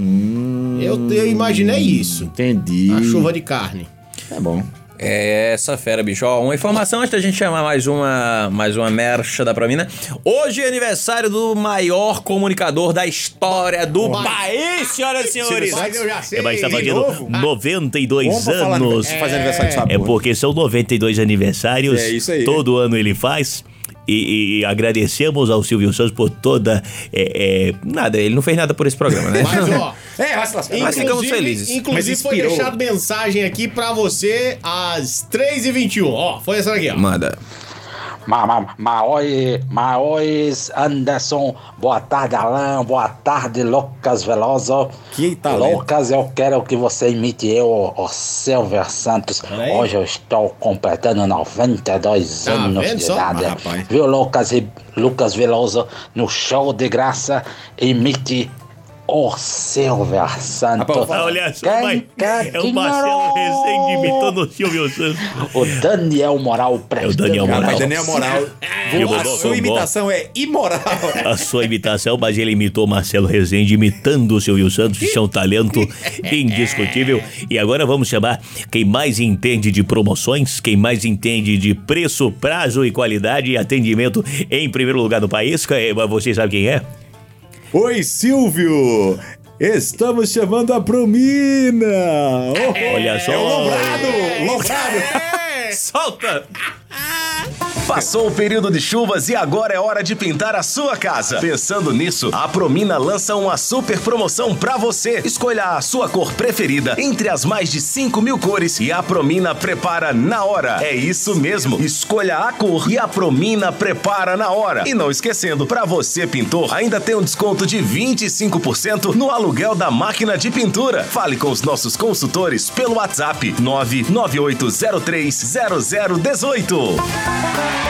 Eu, eu imaginei isso. Entendi. A chuva de carne. Tá bom. É essa fera, bicho. Ó, uma informação antes da gente chamar mais uma, mais uma mercha da Promina. Hoje é aniversário do maior comunicador da história do país, senhoras e senhores. Mas eu já sei. É, mas tá fazendo novo? 92 Bom pra falar anos. aniversário- fazer aniversário de sabor. É porque são 92 aniversários. É isso aí. Todo ano ele faz. E, e agradecemos ao Silvio Santos por toda. é, é, Nada, ele não fez nada por esse programa, né? Mas, ó, <laughs> É, vai se lascar. Mas ficamos felizes. Inclusive, Mas foi inspirou. deixado mensagem aqui pra você às 3h21. Ó, foi essa aqui, ó. Manda. Ma, ma, Maoi, Maois Anderson, boa tarde Alan, boa tarde Lucas Veloso. Que talento. Lucas, eu quero que você imite eu, o Silver Santos. Hoje eu estou completando 92 Tá anos vendo de só? idade. Ah. Viu, Lucas e Lucas Veloso, no show de graça, imite o Silver Santos. Ah, olha só, quer é o Marcelo? Rezende imitando o Silvio Santos. O Daniel Moral prestando. Daniel Moral. Rapaz, Daniel Moral. <laughs> A sua imitação é imoral. A sua imitação, mas ele imitou Marcelo Rezende imitando o Silvio Santos. Isso é um talento <laughs> indiscutível. E agora vamos chamar quem mais entende de promoções, quem mais entende de preço, prazo e qualidade e atendimento em primeiro lugar no país. Eh, Vocês sabem quem é? Oi, Silvio. Estamos chamando a Promina. Oh, Olha só. É o Lombrado. Lombrado. Solta! <laughs> Passou o período de chuvas e agora é hora de pintar a sua casa. Pensando nisso, a Promina lança uma super promoção pra você. Escolha a sua cor preferida entre as mais de 5 mil cores e a Promina prepara na hora. É isso mesmo. Escolha a cor e a Promina prepara na hora. E não esquecendo, pra você pintor, ainda tem um desconto de 25% no aluguel da máquina de pintura. Fale com os nossos consultores pelo WhatsApp 998030018.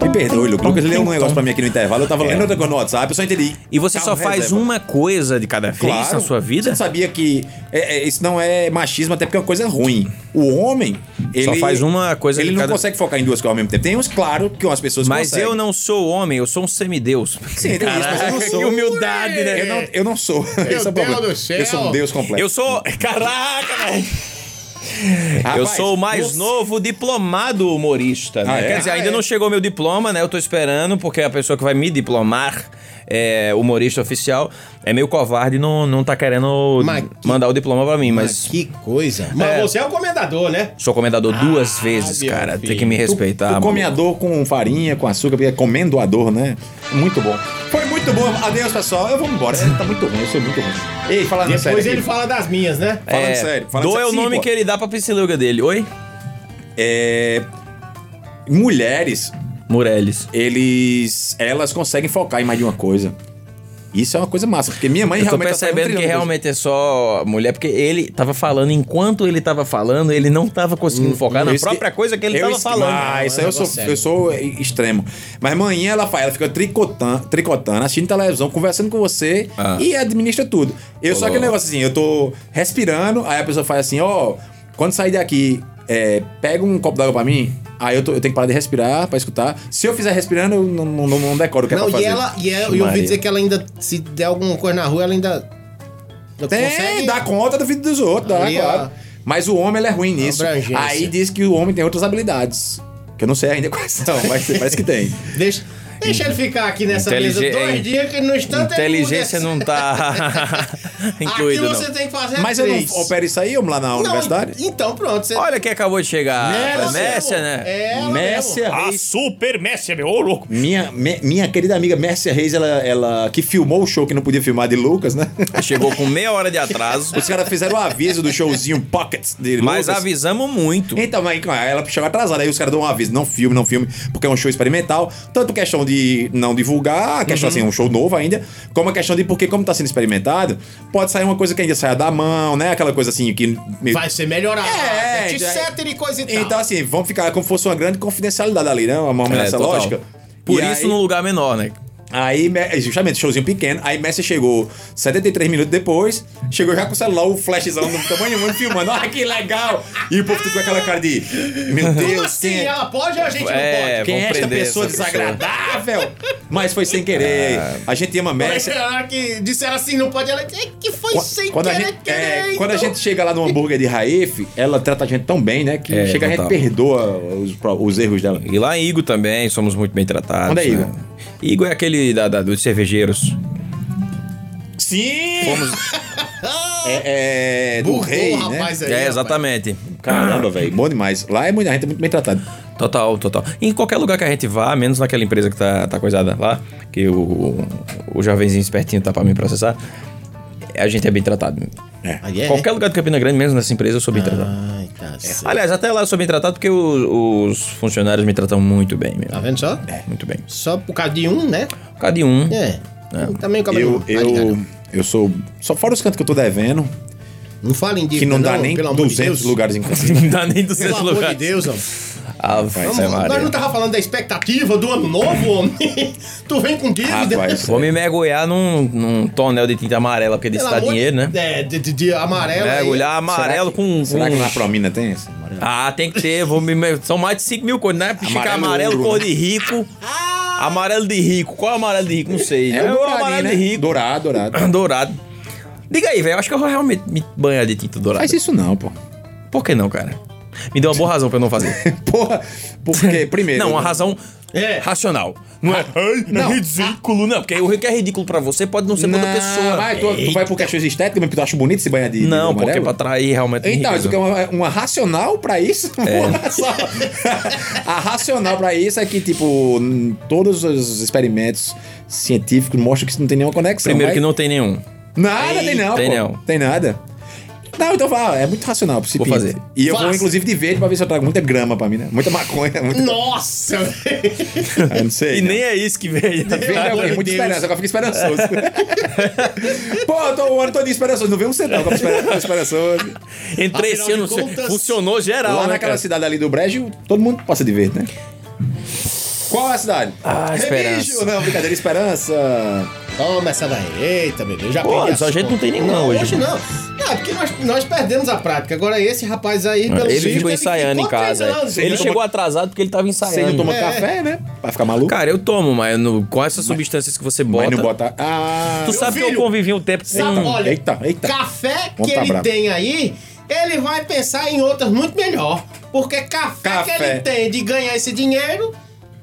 Me perdoe, Lucas. Lucas leu um negócio pra mim aqui no intervalo. Eu tava lendo outra coisa no WhatsApp, eu só entendi. E você só Carro faz reserva. uma coisa de cada vez Claro. na sua vida? Você sabia que é, é, isso não é machismo, até porque é uma coisa ruim. O homem, ele... faz uma coisa Ele de não cada- consegue focar em duas coisas ao mesmo tempo. Tem uns, claro, que umas pessoas Mas conseguem. eu não sou homem, eu sou um semideus. Sim, tem isso, mas eu não Caraca, sou. que humildade, né? Eu não, eu não sou. Esse é o Deus problema. do céu. Eu sou um deus completo. Eu sou. Caraca, velho! Eu Rapaz, sou o mais você- novo diplomado humorista, né? Ah, é? Quer dizer, Ah, ainda é? não chegou meu diploma, né? Eu tô esperando, porque a pessoa que vai me diplomar, é, humorista oficial, é meio covarde e não, não tá querendo Mas que- mandar o diploma pra mim, Mas mas. que coisa. Mas É. você é o comendador, né? Sou comendador duas vezes, cara. filho. Tem que me respeitar. Tu come a maluco. dor com farinha, com açúcar, porque é comendo a dor, né? Muito bom. Foi muito bom. Adeus, pessoal. Eu vou embora. Tá muito ruim, eu sou muito ruim. Ei, falando Depois sério. ele aqui. fala das minhas, né? Falando É, sério. Falando sério. é o nome pô. que ele dá pra psiluga dele. Oi? É, mulheres, Mureles. eles, elas conseguem focar em mais de uma coisa. Isso é uma coisa massa, porque minha mãe Eu tô realmente... tá saindo percebendo que trilhando realmente é só mulher, porque ele tava falando, enquanto ele tava falando, ele não tava conseguindo focar na própria coisa que ele tava falando. Ah, isso aí é eu sou, sério. eu sou extremo. Mas manhã ela faz, ela fica tricotando, tricotando, assistindo televisão, conversando com você Ah. e administra tudo. Eu só aquele negócio assim, eu tô respirando, aí a pessoa faz assim, ó, quando sair daqui, é, pega um copo d'água pra mim. Aí eu, tô- eu tenho que parar de respirar pra escutar. Se eu fizer respirando, eu não, não, não, decoro o que é Não, pra e fazer. ela, e ela, eu ouvi dizer que ela ainda, se der alguma coisa na rua, ela ainda. não Tem, consegue- dá conta do vida dos outros, dá, ó. claro. Mas o homem, ele é ruim nisso. Aí diz que o homem tem outras habilidades. Que eu não sei ainda quais são, mas parece que tem. <laughs> Deixa, deixa ele ficar aqui nessa mesa Inteligen- dois dias que no instante Inteligência não tá <laughs> <laughs> incluído, Aqui não. você tem que fazer Mas eu três. não opero isso aí, vamos lá na Não, universidade? Então pronto. Você... Olha quem acabou de chegar. Mércia, né? É Mércia. Reis. super Messi, meu ô louco. Minha, me- minha querida amiga Mércia Reis, ela, ela que filmou o show que não podia filmar de Lucas, né? Chegou com meia hora de atraso, Os caras fizeram o aviso do showzinho Pockets de mas Lucas. avisamos muito. Então, mas ela chegou atrasada, aí os caras dão um aviso, não filme, não filme, porque é um show experimental, tanto questão de não divulgar, a questão assim, é um show novo ainda, como a questão de porque como tá sendo experimentado, pode sair uma coisa que ainda saia da mão, né, aquela coisa assim que... Vai ser melhorado. É, etc já- e coisa e tal. Então assim, vamos ficar como se fosse uma grande confidencialidade ali, né, uma É, nessa total. lógica. Por E isso aí- num lugar menor, né? Aí, Me- justamente, showzinho pequeno. Aí Messi chegou 73 minutos depois. Chegou já com o celular, o flashzão do tamanho mundo filmando. Olha que legal! E o povo tudo com aquela cara de. Meu Como Deus, assim? quem é, Ela pode ou a gente É, não pode? quem é esta pessoa essa pessoa. desagradável? Mas foi sem querer. A gente ama Messi. Na hora que disseram assim, não pode, ela é que foi Qu- sem Quando a, querer, gente, querer. é, quando a então. gente chega lá no hambúrguer de Raif, ela trata a gente tão bem, né? Que É, chega a gente perdoa os, os erros dela. E lá em Igo também, somos muito bem tratados. Onde é Igo? né? Igo é aquele da, da- dos cervejeiros. Sim! Fomos... <laughs> É, é do Bugou rei, né? rapaz aí, é, rapaz. exatamente. Caramba, velho. Bom demais. Lá é muita gente é muito bem tratada. Total, total. Em qualquer lugar que a gente vá, menos naquela empresa que tá, tá coisada lá, que o, o jovenzinho espertinho tá pra me processar, a gente é bem tratado. Aí é? Qualquer lugar de Campina Grande, menos nessa empresa, eu sou bem tratado. Ai, tá certo. Aliás, até lá eu sou bem tratado porque o- os funcionários me tratam muito bem, meu. Tá vendo só? Muito bem. Só por causa de um, né? Cada um. É. Também o cabelo. Eu, eu, eu sou. Só fora os cantos que eu tô devendo, Não falem de que não dá nem pelo amor de 200 Deus. lugares em <laughs> Campina. Não dá nem 200 Pelo amor de lugares. Deus, homem. Ah, vai, Vamos, vai, nós não tava falando da expectativa do ano novo, homem. <laughs> tu vem com dívida. Rapaz. Vou me mergulhar num, num tonel de tinta amarela, porque desse Pelo dá dinheiro, né? É, de, de, de amarelo. aí. Mergulhar amarelo com. Será com- que na Promina tem esse? Ah, tem que ter. Vou me... São mais de 5 mil cores, né? Fica Amarelo amarelo, ouro, cor né? de rico. Amarelo de rico. Qual é o amarelo de rico? Não sei. É o douradinho, amarelo né? de rico. Dourado, dourado. <coughs> Dourado. Diga aí, velho. Eu acho que eu vou realmente me banhar de tinta dourada. Faz isso não, pô. Por que não, cara? Me deu uma boa razão pra eu não fazer. <laughs> Porra, porque, primeiro. Não, uma razão É. racional. Não é, ai, Não. é ridículo, não. Porque o que é ridículo pra você pode não ser pra outra pessoa. Vai, tu, tu vai por questões estéticas, mas tu acha bonito se banhar de. de Não, porque é pra atrair realmente Então, riqueza. tu quer uma, uma racional pra isso? É. <laughs> Só. <laughs> a racional pra isso é que, tipo, todos os experimentos científicos mostram que isso não tem nenhuma conexão. Primeiro mas- que não tem nenhum. Nada, tem não. Tem pô. não. Tem nada. Não, então fala, é muito racional pra se Vou fazer. E eu vou, inclusive, de verde pra ver se eu trago muita grama pra mim, né? Muita maconha, muita. Nossa, velho. Eu não sei. E né? nem é isso que veio. Verde é Muita Deus. esperança, agora fica esperançoso. <laughs> Pô, eu tô o ano todo esperançoso, não vem um centavo, fica esper- esperançoso. Entrei esse ano, contas, funcionou geral, Lá né, naquela cara? cidade ali do Brejo, todo mundo passa de verde, né? Qual é a cidade? Ah, Remígio. esperança. Não, brincadeira, esperança. Toma essa daí. Eita, Deus. Já Pô, peguei só a gente não tem nenhuma não, hoje. Hoje não. É porque nós, nós perdemos a prática. Agora esse rapaz aí, pelo Ele ficou ensaiando em casa. treinando. Ele não chegou toma- atrasado porque ele tava Você não ensaiando. toma É. café, né? Pra ficar maluco. Cara, eu tomo, mas no- com essas substâncias que você bota. Mas não bota. Ah. Tu sabe que eu filho, convivi um tempo com. Sabe, olha, Eita, eita. café que tá ele bravo. tem aí, ele vai pensar em outras muito melhor. Porque café, Café. que ele tem de ganhar esse dinheiro,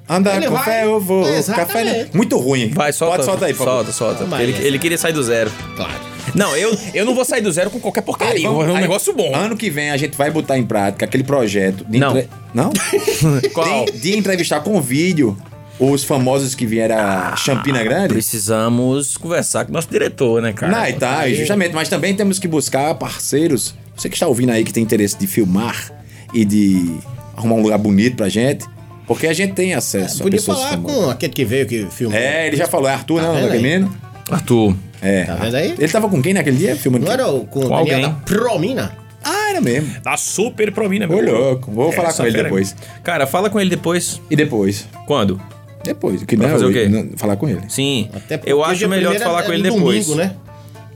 Andar Ele com vai- eu vou. Exatamente. Café, né? Muito ruim. Vai, solta. Pode soltar aí, por favor. Solta, solta. Toma Ele, ele queria sair do zero. claro. Não, eu, eu não vou sair do zero com qualquer porcaria. Vamos- fazer um aí, negócio bom. Ano que vem a gente vai botar em prática aquele projeto de Não. entre- Não? <laughs> Qual? De, de entrevistar com vídeo os famosos que vieram a Champina Grande. Precisamos conversar com o nosso diretor, né, cara? Não, e tá, justamente, mas também temos que buscar parceiros. Você que está ouvindo aí que tem interesse de filmar e de arrumar um lugar bonito pra gente, porque a gente tem acesso a Podia pessoas falar famosas. com aquele que veio que filmou. É, ele já falou, é Arthur, Tá não, aquele aí? menino? Arthur. É. Tá vendo aí? Ele tava com quem naquele dia? Filmando Não era o com, Com alguém. da Promina? Ah, era mesmo. Da Super Promina, Ô, louco. Vou falar com ele depois. Cara, fala com ele depois. E depois? Quando? Depois. Que Pra não, fazer o quê? não, falar com ele. Sim. Até porque eu acho melhor falar é- com é ele depois. Domingo, né?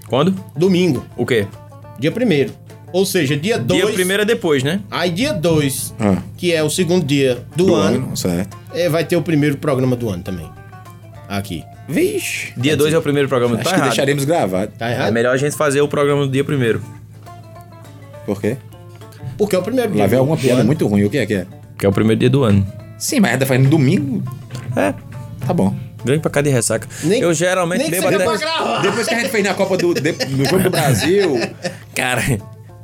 Quando? Domingo. O quê? Dia primeiro. Ou seja, dia 2. Dia primeiro é depois, né? Aí dia 2, Ah. que é o segundo dia do, Do ano, ano, certo. é, vai ter o primeiro programa do ano também. Aqui. Vixe. Dia 2 é o primeiro programa. Acho Tá que errado. deixaremos gravado. Tá É errado? melhor a gente fazer o programa do dia primeiro. Por quê? Porque é o primeiro dia. Lá vem do- alguma do piada ano. muito ruim. O que é que é? Que é o primeiro dia do ano. Sim, mas ainda faz no domingo. É. Tá bom. Vem pra cá de ressaca. Nem- eu geralmente nem que bebo até... pra gravar. Depois que a gente fez na Copa do. de- no Jogo do <laughs> Brasil. Cara,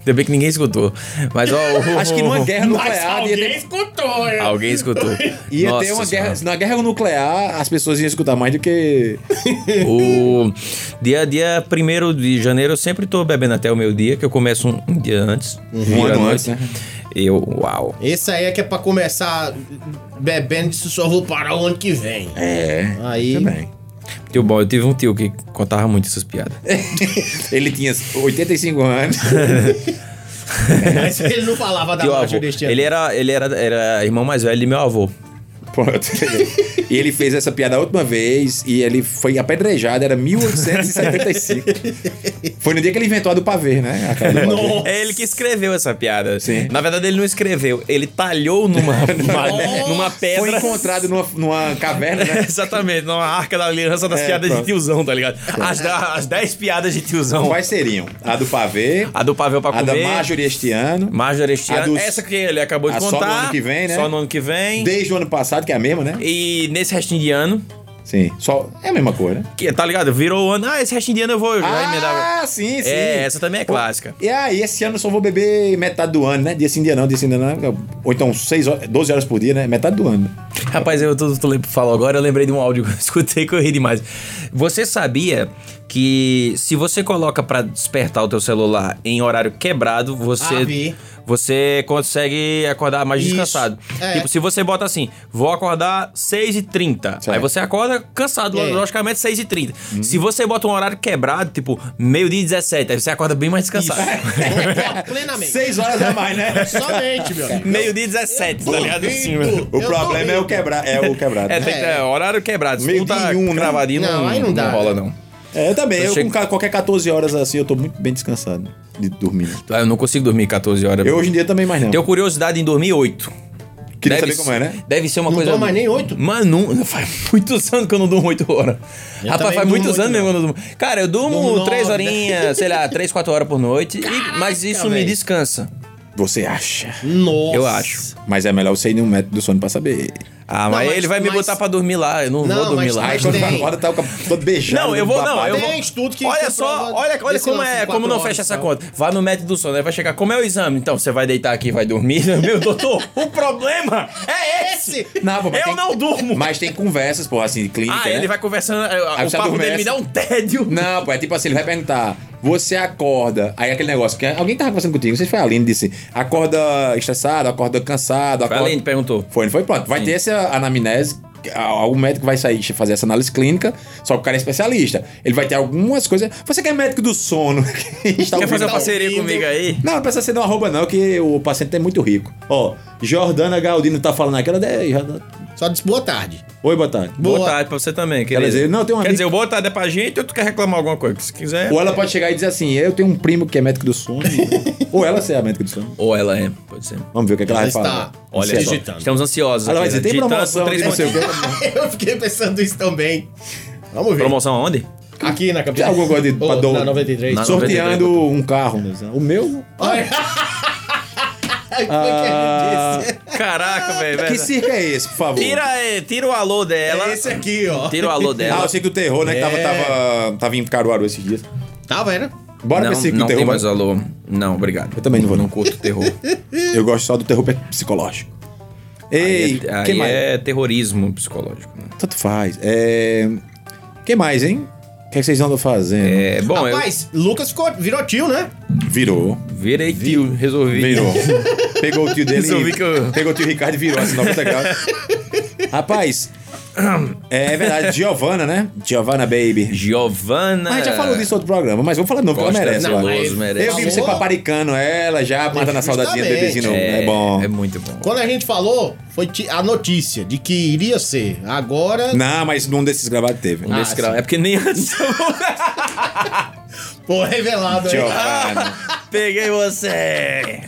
ainda bem que ninguém escutou. Mas, ó... o- <laughs> Acho que numa guerra Mas nuclear ia alguém ter, escutou, é. Alguém escutou. <laughs> ia Nossa ter uma Senhora. guerra. Na guerra nuclear, as pessoas iam escutar mais do que. O <laughs> dia, dia 1 de janeiro eu sempre tô bebendo até o meu dia, que eu começo um, um dia antes. Um vira ano antes, né? Eu, uau. Esse aí é que é pra começar bebendo e só vou parar o ano que vem. É. Aí. Também. Tio bom, eu tive um tio que contava muito essas piadas. <laughs> Ele tinha 85 anos. <laughs> Mas ele não falava da Tio avô. deste ano. Ele era, ele era, era irmão mais velho de meu avô. Pronto. E ele fez essa piada a última vez e ele foi apedrejado, era 1875. foi no dia que ele inventou a do pavê, né? Do pavê. É ele que escreveu essa piada. Sim. Na verdade, ele não escreveu, ele talhou numa, <laughs> numa, numa pedra. Foi encontrado numa, numa caverna, né? <laughs> Exatamente, numa arca da aliança das É, piadas pronto. de tiozão, tá ligado? As, da- as 10 piadas de tiozão. Quais seriam? A do pavê, A do pavel pra a da comer. Marjorie este ano, Marjorie este A ano. dos- Essa que ele acabou de a só contar. no ano que vem, né? Só no ano que vem. desde o ano passado, que é a mesma, né? E nesse restinho de ano, Sim. Só é a mesma coisa, né? que tá ligado? Virou o ano. Ah, esse restinho de ano eu vou já emendar. Ah, sim, sim. É, essa também é Pô, clássica. E aí, esse ano eu só vou beber metade do ano, né? Dia sim, dia não, dia sim, dia não. Ou então 6 horas, 12 horas por dia, né? Metade do ano. Rapaz, eu tô, tô, falou agora, eu lembrei de um áudio que eu <laughs> escutei que eu ri demais. Você sabia que se você coloca pra despertar o teu celular em horário quebrado, você Ah, vi. Você consegue acordar mais Isso. descansado. É. Tipo, se você bota assim, vou acordar 6h30, Certo. aí você acorda cansado, É. logicamente 6h30. Se você bota um horário quebrado, tipo, meio-dia e 17, aí você acorda bem mais descansado. Concordo <laughs> Plenamente. 6 horas a mais, né? Somente, meu amigo. Meio-dia e 17, tá ligado? Assim. O Eu problema é o quebrar, é o quebrado. É, tem que ter horário quebrado. Não tá dia e um, né? não, Não, aí não dá. rola, não. É, eu também. Eu Eu, chego- com qualquer 14 horas assim, eu tô muito bem descansado de dormir. Ah, Eu não consigo dormir 14 horas. Eu hoje em dia também mais não. Tenho curiosidade em dormir 8. Queria saber como é, né? Deve ser uma Não coisa. tô mais nem oito? Mano, não, <laughs> faz muitos anos que eu não durmo 8 horas. Eu Rapaz, faz não muitos anos mesmo que eu não durmo. Cara, eu durmo Durmo 3 nove, né? horinhas, sei lá, 3, 4 horas por noite. e- mas isso me velho. descansa. Você acha? Nossa. Eu acho. Mas é melhor você ir no método do sono pra saber. Ah, Não, mas, mas- ele vai me mas- botar pra dormir lá. Eu não, Não, vou dormir mas- lá. Aí Mas quando tem. acorda, tá todo beijado. Não, eu vou, não, eu Tem vou. estudo que olha tem só, olha, olha como de é, como não fecha essa tal. conta. Vá no método do sono, aí vai chegar, como é o exame? Então, você vai deitar aqui e vai dormir? <laughs> Meu doutor, o problema é esse! Não, pô, eu tem- não durmo! Mas tem conversas, pô, assim, de clínica. ah, né? ele vai conversando, Aí o papo dele me dá um tédio. Não, pô, é tipo assim, ele vai perguntar, você acorda, aí aquele negócio, que alguém tava conversando contigo, não sei se foi a Aline, disse, acorda estressado, acorda cansado, Foi a acorda... Aline perguntou. Foi, foi? Pronto, vai ter essa anamnese, algum médico vai sair fazer essa análise clínica, só que o cara é especialista. Ele vai ter algumas coisas... Você que é médico do sono, <laughs> que está Quer fazer uma parceria ouvindo. comigo aí? Não, não precisa ser de uma arroba não, que o paciente é muito rico. Ó, Jordana Galdino tá falando aqui, ela... já- Só disse boa tarde. Oi, boa tarde. Boa, Boa. tarde pra você também, quer Quer dizer, não, tem um Quer dizer, o boa tarde é pra gente ou tu quer reclamar alguma coisa? Se quiser. Ou ela pode chegar e dizer assim, eu tenho um primo que é médico do sono. <laughs> Ou ela ser a médica do sono. Ou ela é, pode ser. Vamos ver o que, é que ela, Ela vai falar. está Olha só, digitando. estamos ansiosos. Ela vai dizer, tem promoção, três não sei o. <laughs> Eu fiquei pensando isso também. Vamos ver. Promoção aonde? Aqui na Já capital. alguma coisa de do- Na 93. Na- Sorteando um carro. O meu... Olha. Ah, <laughs> ele disse. Caraca, velho. que circo é esse, por favor? Tira, eh, tira o alô dela. É esse aqui, ó. Tira o alô Ah, dela. eu sei que o terror, né? Que tava, É. tava, tava em Caruaru esses dias. Tá vendo? Bora não, pra esse circo não do tem terror. mais alô. Não, obrigado. Eu também não vou, Não não. curto terror. <laughs> Eu gosto só do terror psicológico. Ei, aí é, que aí mais? é terrorismo psicológico. né? Tanto faz. É... que mais, hein? O que, é que vocês andam fazendo? É, bom, Rapaz, Lucas ficou, virou tio, né? Virou. eu virei tio, resolvi. Virou. <laughs> Pegou o tio dele. Resolvi e- que eu- Pegou o tio Ricardo e virou assim, 90 graus. <laughs> Rapaz, É verdade, <laughs> Giovanna, né? Giovanna Baby. Giovanna. Mas a gente já falou disso no outro programa, mas vamos falar de novo, porque ela merece. Não, merece. Eu vi você paparicando ela já, matando a saudadinha do bebezinho. novo. É, bom. É muito bom. Quando a gente falou, foi a notícia de que iria ser. Agora, Não, mas num desses gravados teve. Um Ah, grau. sim. É porque nem antes. <laughs> foi revelado. aí. Giovanna. Peguei você.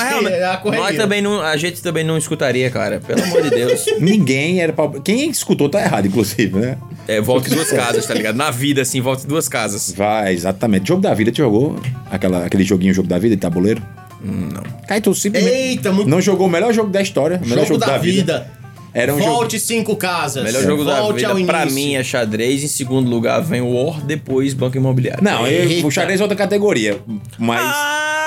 É a correria. nós também não, a gente também não escutaria, cara. Pelo amor de Deus. <laughs> Ninguém era pra... Quem escutou tá errado, inclusive, né? É, volta em duas <laughs> casas, tá ligado? Na vida, assim, volta em duas casas. Vai, exatamente. Jogo da vida, tu jogou aquela, aquele joguinho Jogo da Vida de tabuleiro? Não. Kai, tu simplesmente Eita, muito não jogou o melhor jogo da história. O melhor jogo, da, vida. Era um jogo... Volte cinco casas. Melhor jogo da Volte vida ao pra início. mim é xadrez. Em segundo lugar vem o War, depois Banco Imobiliário. Não, eu, o xadrez é outra categoria, mas... Ah!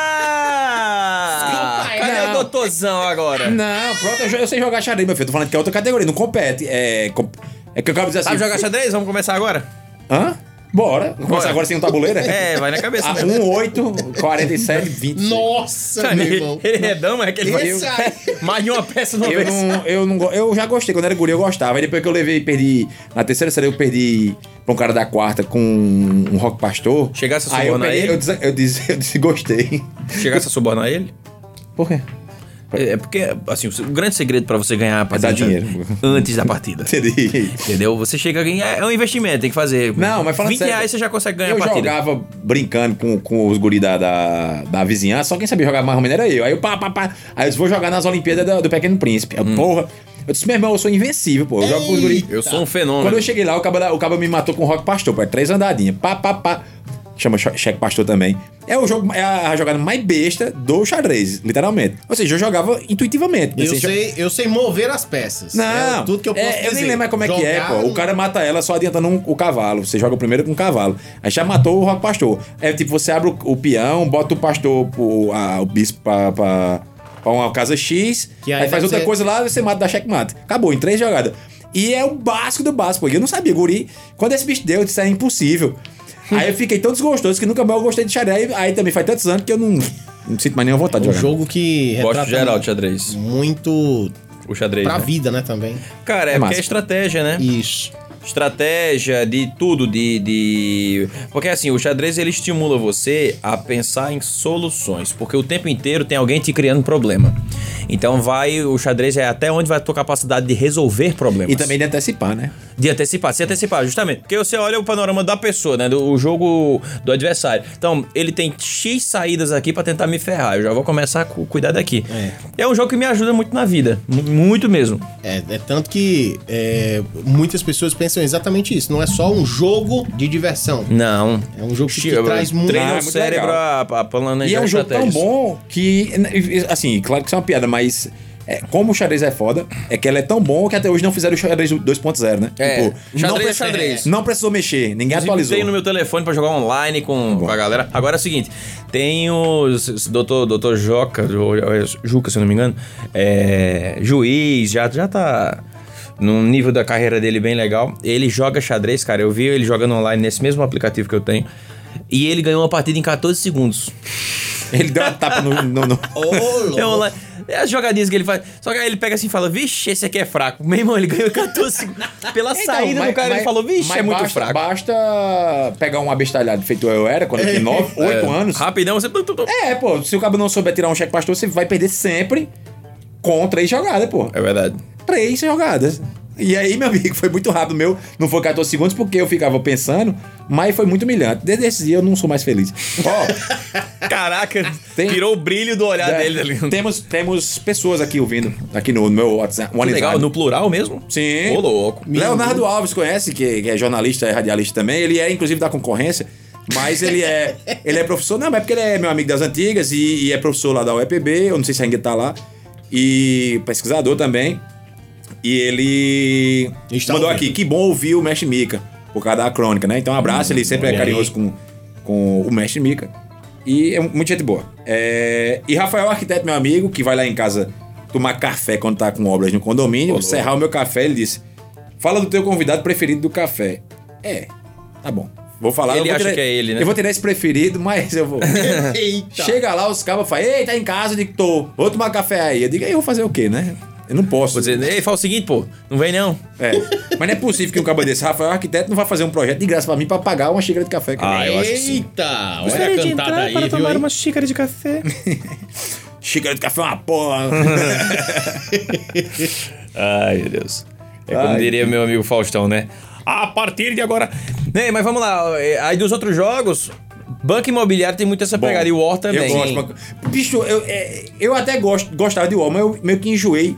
Desculpa aí. Cadê Não. o doutorzão agora? Não, pronto, eu, eu sei jogar xadrez, meu filho. Tô falando que é outra categoria, não compete. É, com- é que eu acabo de dizer assim... Sabe jogar xadrez? Vamos começar agora? Hã? Bora. Vamos começar agora sem um tabuleiro? <laughs> É, vai na cabeça Ah, mesmo. 1, 8, 47, 20. Nossa, meu Ele, irmão. ele é dama, é aquele aí. <laughs> mais de uma peça no Eu não, eu não Eu já gostei, quando era guri eu gostava. Aí depois que eu levei, perdi. Na terceira série eu perdi pra um cara da quarta com um rock pastor. Chegasse a Aí eu, subornar ele? eu, disse, eu, disse, <laughs> eu disse gostei. Chegasse a subornar ele? Por quê? É é porque, assim, o grande segredo pra você ganhar a partida dar dinheiro. antes da partida. <laughs> Entendi. Entendeu? Você chega a ganhar. É um investimento, tem que fazer. Não, mas falando 20 sério, reais você já consegue ganhar eu a partida. jogava brincando com, com os guris da, da, da vizinhança, só quem sabia jogar mais ou menos era eu. Aí eu pá, pá, pá. Aí eu vou jogar nas Olimpíadas do, do Pequeno Príncipe. Eu, Porra. Eu disse, meu irmão, eu sou invencível, pô. Eu jogo com os guris. Eu sou um fenômeno. Quando eu cheguei lá, o cabo, o cabo me matou com o Rock Pastor, pô. É três andadinhas. Pá, pá, pá. Chama Cheque Pastor também. É o jogo, é a jogada mais besta do xadrez, literalmente. Ou seja, eu jogava intuitivamente. Eu Assim, sei, eu sei mover as peças. não, É tudo que eu posso é, dizer. eu nem lembro mais como é que é, Jogar pô. O cara mata ela só adiantando um- o cavalo. Você joga primeiro com o cavalo. Aí já matou o rock pastor. É tipo, você abre o, o peão, bota o pastor, o, a- o bispo pra, pra, pra uma casa X, Que aí, aí faz outra ser- coisa lá, você mata, dá checkmate. Acabou, em três jogadas. E é o básico do básico, pô. Eu não sabia, guri. Quando esse bicho deu, eu disse, é impossível. Aí eu fiquei tão desgostoso que nunca mais eu gostei de xadrez. Aí também faz tantos anos que eu não, não sinto mais nenhuma vontade de Um jogar. jogo que Gosto retrata geral de xadrez. muito O xadrez. pra né? vida, né, também. Cara, é, É porque massa. é estratégia, né? Isso. Estratégia de tudo, de, de. Porque assim, o xadrez ele estimula você a pensar em soluções. Porque o tempo inteiro tem alguém te criando problema. Então vai. O xadrez é até onde vai a tua capacidade de resolver problemas. E também de antecipar, né? De antecipar, se antecipar, justamente. Porque você olha o panorama da pessoa, né? Do jogo do adversário. Então, ele tem X saídas aqui pra tentar me ferrar. Eu já vou começar a cu- cuidar daqui. É. um jogo que me ajuda muito na vida. mu- Muito mesmo. É, é tanto que é, muitas pessoas pensam exatamente isso. Não é só um jogo de diversão. Não. É um jogo que Che- traz muito- Treina Ah, o cérebro a, a planejar E é um jogo tão bom que, assim, claro que isso é uma piada, mas é, como o xadrez é foda, é que ela é tão bom que até hoje não fizeram o xadrez 2.0 né? É, não, xadrez é pre- xadrez. não precisou mexer, ninguém Inclusive, atualizou. tenho no meu telefone pra jogar online com, com a galera. Agora é o seguinte: tem os. Doutor, doutor Joca, Juca, se eu não me engano, é, juiz, já, já tá num nível da carreira dele bem legal. Ele joga xadrez, cara. Eu vi ele jogando online nesse mesmo aplicativo que eu tenho. E ele ganhou uma partida em 14 segundos. <laughs> Ele deu uma tapa no. no- no- <laughs> É online. É as jogadinhas que ele faz. Só que aí ele pega assim e fala: Vixe, esse aqui é fraco. Meu irmão, ele ganhou 14 segundos. <laughs> Pela Então, saída mas- do cara, ele mas- falou: Vixe, é muito basta, fraco. Basta pegar um abestalhado feito eu era, quando eu tinha 9, 8 É, anos. Rapidão, você. É, pô, se o cabo não souber tirar um cheque pastor, você vai perder sempre com três jogadas, pô. É verdade. Três jogadas. E aí, meu amigo, foi muito rápido meu. Não foi 14 segundos porque eu ficava pensando, mas foi muito humilhante. Desde esse dia eu não sou mais feliz. Ó, <laughs> Caraca, Tem- tirou o brilho do olhar é, dele ali. temos, temos pessoas aqui ouvindo, aqui no, no meu WhatsApp. Que legal, no plural mesmo? Sim. Ô, louco. Leonardo Alves conhece, que, que é jornalista e radialista também. Ele é, inclusive, da concorrência. Mas ele é, <laughs> ele é professor. Não, mas é porque ele é meu amigo das antigas e, e é professor lá da UEPB. Eu não sei se ainda tá lá. E pesquisador também. E ele Está mandou ouvindo. aqui, que bom ouvir o Mestre Mica, por causa da crônica, né? Então, um abraço, ele sempre é carinhoso com, com o Mestre Mica. E é muita gente boa. É, E Rafael Arquiteto, meu amigo, que vai lá em casa tomar café quando tá com obras no condomínio, serrar o meu café, ele disse: Fala do teu convidado preferido do café. É, tá bom. Vou falar. Ele eu vou acha tirar- que é ele, né? Eu vou tirar esse preferido, mas eu vou. <laughs> Eita. Chega lá, os cabos falam, ei, tá em casa, eu digo, tô, vou tomar café aí. Eu digo, aí eu vou fazer o quê, né? Eu não posso. Vou dizer, ei, fala o seguinte, pô, não vem não. É. Mas não é possível que um cabo desse, Rafael Arquiteto, não vai fazer um projeto de graça pra mim pra pagar uma xícara de café. cara. Ah, eu acho que sim. Eita, olha a cantada aí, viu? aí? xícara de café. <laughs> Xícara de café é uma porra. <laughs> Ai, meu Deus. É como Ai, diria meu amigo Faustão, né? A partir de agora. Né, mas vamos lá. é, Aí dos outros jogos, Banco Imobiliário tem muito essa Bom, pegada. E o War também. Eu gosto. Bicho, eu, é, eu até gosto, gostava de War, mas eu meio que enjoei.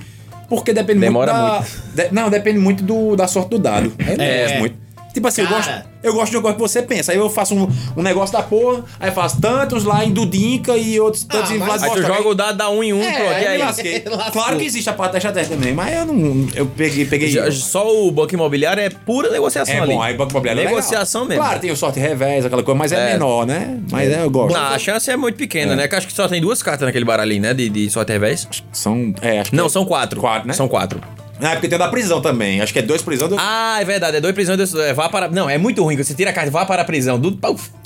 Porque depende Demora muito da... de- não, depende muito do, da sorte do dado. Eu não É. gosto muito. Tipo assim, eu gosto, eu gosto de um negócio que você pensa. Aí eu faço um, um negócio da porra, aí faço tantos lá em Dudinca e outros tantos Ah, em Vlad Aí tu joga o dado, dá um em um, É, pronto. E aí aí? Claro que existe a parte da estratégia também, mas eu não. Eu peguei. peguei Já- Só o Banco Imobiliário é pura negociação é ali. bom, aí Banco Imobiliário é legal. Negociação mesmo. Claro, tem o sorte revés, aquela coisa, mas é, É. menor, né? Mas é, eu gosto. Não, a chance é muito pequena, né? Que acho que só tem duas cartas naquele baralhinho, né? De, de sorte revés. São. É, acho que Não, é- são quatro. Quatro, né? São quatro. Ah, é porque tem o da prisão também. Acho que é dois prisão. Dois... Ah, é verdade. É dois prisões. Dois, é, vá para. Não, é muito ruim. Você tira a carta e vá para a prisão. Do,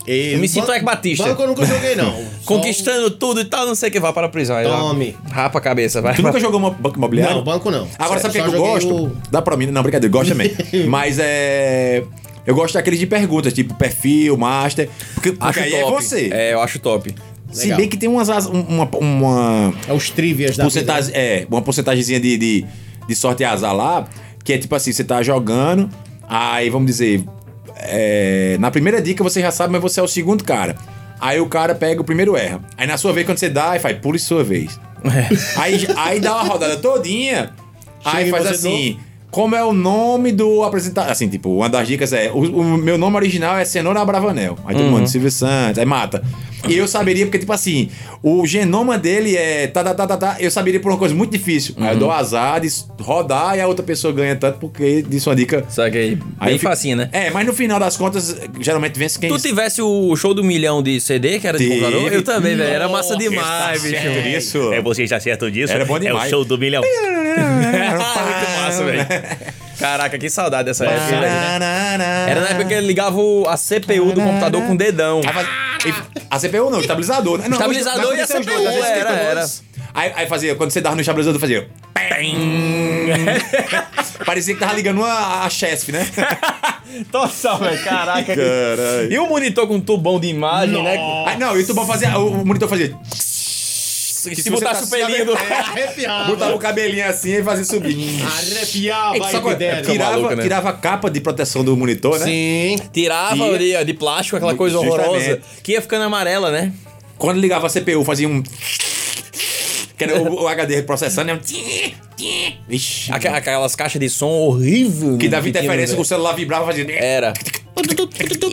E eu me sinto Eco Batista. Banco eu nunca joguei, não. Só <laughs> Conquistando tudo e tal, não sei o que, vá para a prisão. Aí, Tome. Rapa a cabeça, vai. Tu nunca jogou banco imobiliário? Não, banco não. Agora sabe o que, que eu gosto? o- Dá pra mim, não, brincadeira, eu gosto também. <laughs> Mas é. Eu gosto daqueles de perguntas, tipo perfil, master. Porque, porque Acho aí top. é você. É, eu acho top. Se legal. bem que tem umas, as- um- uma, uma É os trivias da porcentagem, é, uma porcentagemzinha de, de, de sorte e azar lá, que é tipo assim, você tá jogando, aí vamos dizer, é, na primeira dica você já sabe, mas você é o segundo cara. Aí o cara pega o primeiro erra. Aí na sua vez, quando você dá, aí faz, pule sua vez. Aí, aí dá uma rodada todinha, aí Chega faz assim... Como é o nome do apresentador? Assim, tipo, uma das dicas é: o, o meu nome original é Cenoura Bravanel. Aí todo mundo, Silvio Santos, aí mata. E eu saberia, porque, tipo assim, o genoma dele é. Tá, tá, tá, tá, tá. Eu saberia por uma coisa muito difícil. Aí eu dou azar de rodar e a outra pessoa ganha tanto porque disse uma dica. Só que aí, Aí bem eu fico- facinho, né? É, mas no final das contas, geralmente vence quem. Tu tivesse o show do milhão de CD, que era de computador? Eu também, velho. Era massa demais, bicho. certo disso. É, você está certo disso? Era bom É o demais. show do milhão. <laughs> <laughs> Muito massa, velho. Caraca, que saudade dessa época. velho. Era na época que ele ligava o- a CPU do computador com o dedão. Aí A CPU não, o estabilizador, né? Não, Estabilizador mas e a CPU, dois, era, fica era. dois. Aí, aí fazia, quando você dava no estabilizador, fazia. Parecia que tava ligando uma, a Chesf, né? <laughs> Total, velho. Caraca. Caralho. E o monitor com tubão de imagem, né? Aí, não, e o tubão fazia. O monitor fazia. Se, se botasse você o tá pelinho do. Arrepiava. Botava o cabelinho assim e fazia subir. <laughs> Arrepiava Só aí que de dentro. tirava, maluco, né? tirava a capa de proteção do monitor, né? Sim. Tirava Tira. de, de plástico, aquela coisa Justamente. horrorosa. Que ia ficando amarela, né? Quando ligava a CPU, fazia um. Que era o, o HD processando, né? Vixe. Aqu- Aquelas caixas de som horrível. Que dava tinha no- interferência, o celular vibrava fazia. Era.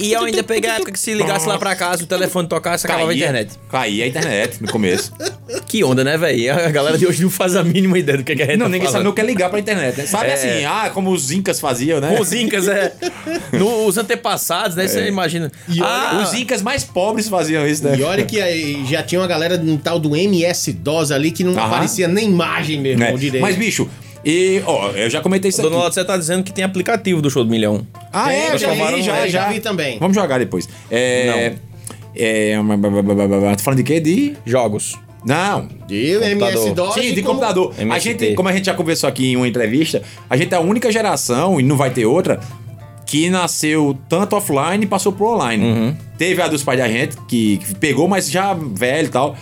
E eu ainda peguei a época que se ligasse lá pra casa, o telefone tocasse, acabava a internet. Caía a internet no começo. <laughs> Que onda, né, velho? A galera de hoje não faz a mínima ideia do que, que a gente Não, tá ninguém sabe o que é ligar pra internet. Né? Sabe É. assim, ah, como os incas faziam, né? Os incas, é. No- os antepassados, né? Você imagina. ah, Os incas mais pobres faziam isso, né? E olha que aí já tinha uma galera de um tal do MS-DOS ali que não Aham. aparecia nem imagem mesmo Né? direito. Mas, bicho, e, ó, eu já comentei isso Dona aqui. Lotte, você tá dizendo que tem aplicativo do show do milhão. Ah, Tem, é, eu já vi, já, já já. vi também. Vamos jogar depois. É. É. ba- ba- Tô falando de quê? De. Jogos. Não. De Computador. MS-DOS. Sim, de computador. A MST. gente, como a gente já conversou aqui em uma entrevista, a gente é a única geração, e não vai ter outra, que nasceu tanto offline e passou pro online. Uhum. Teve a dos pais da gente, que, que pegou, mas já velho e tal.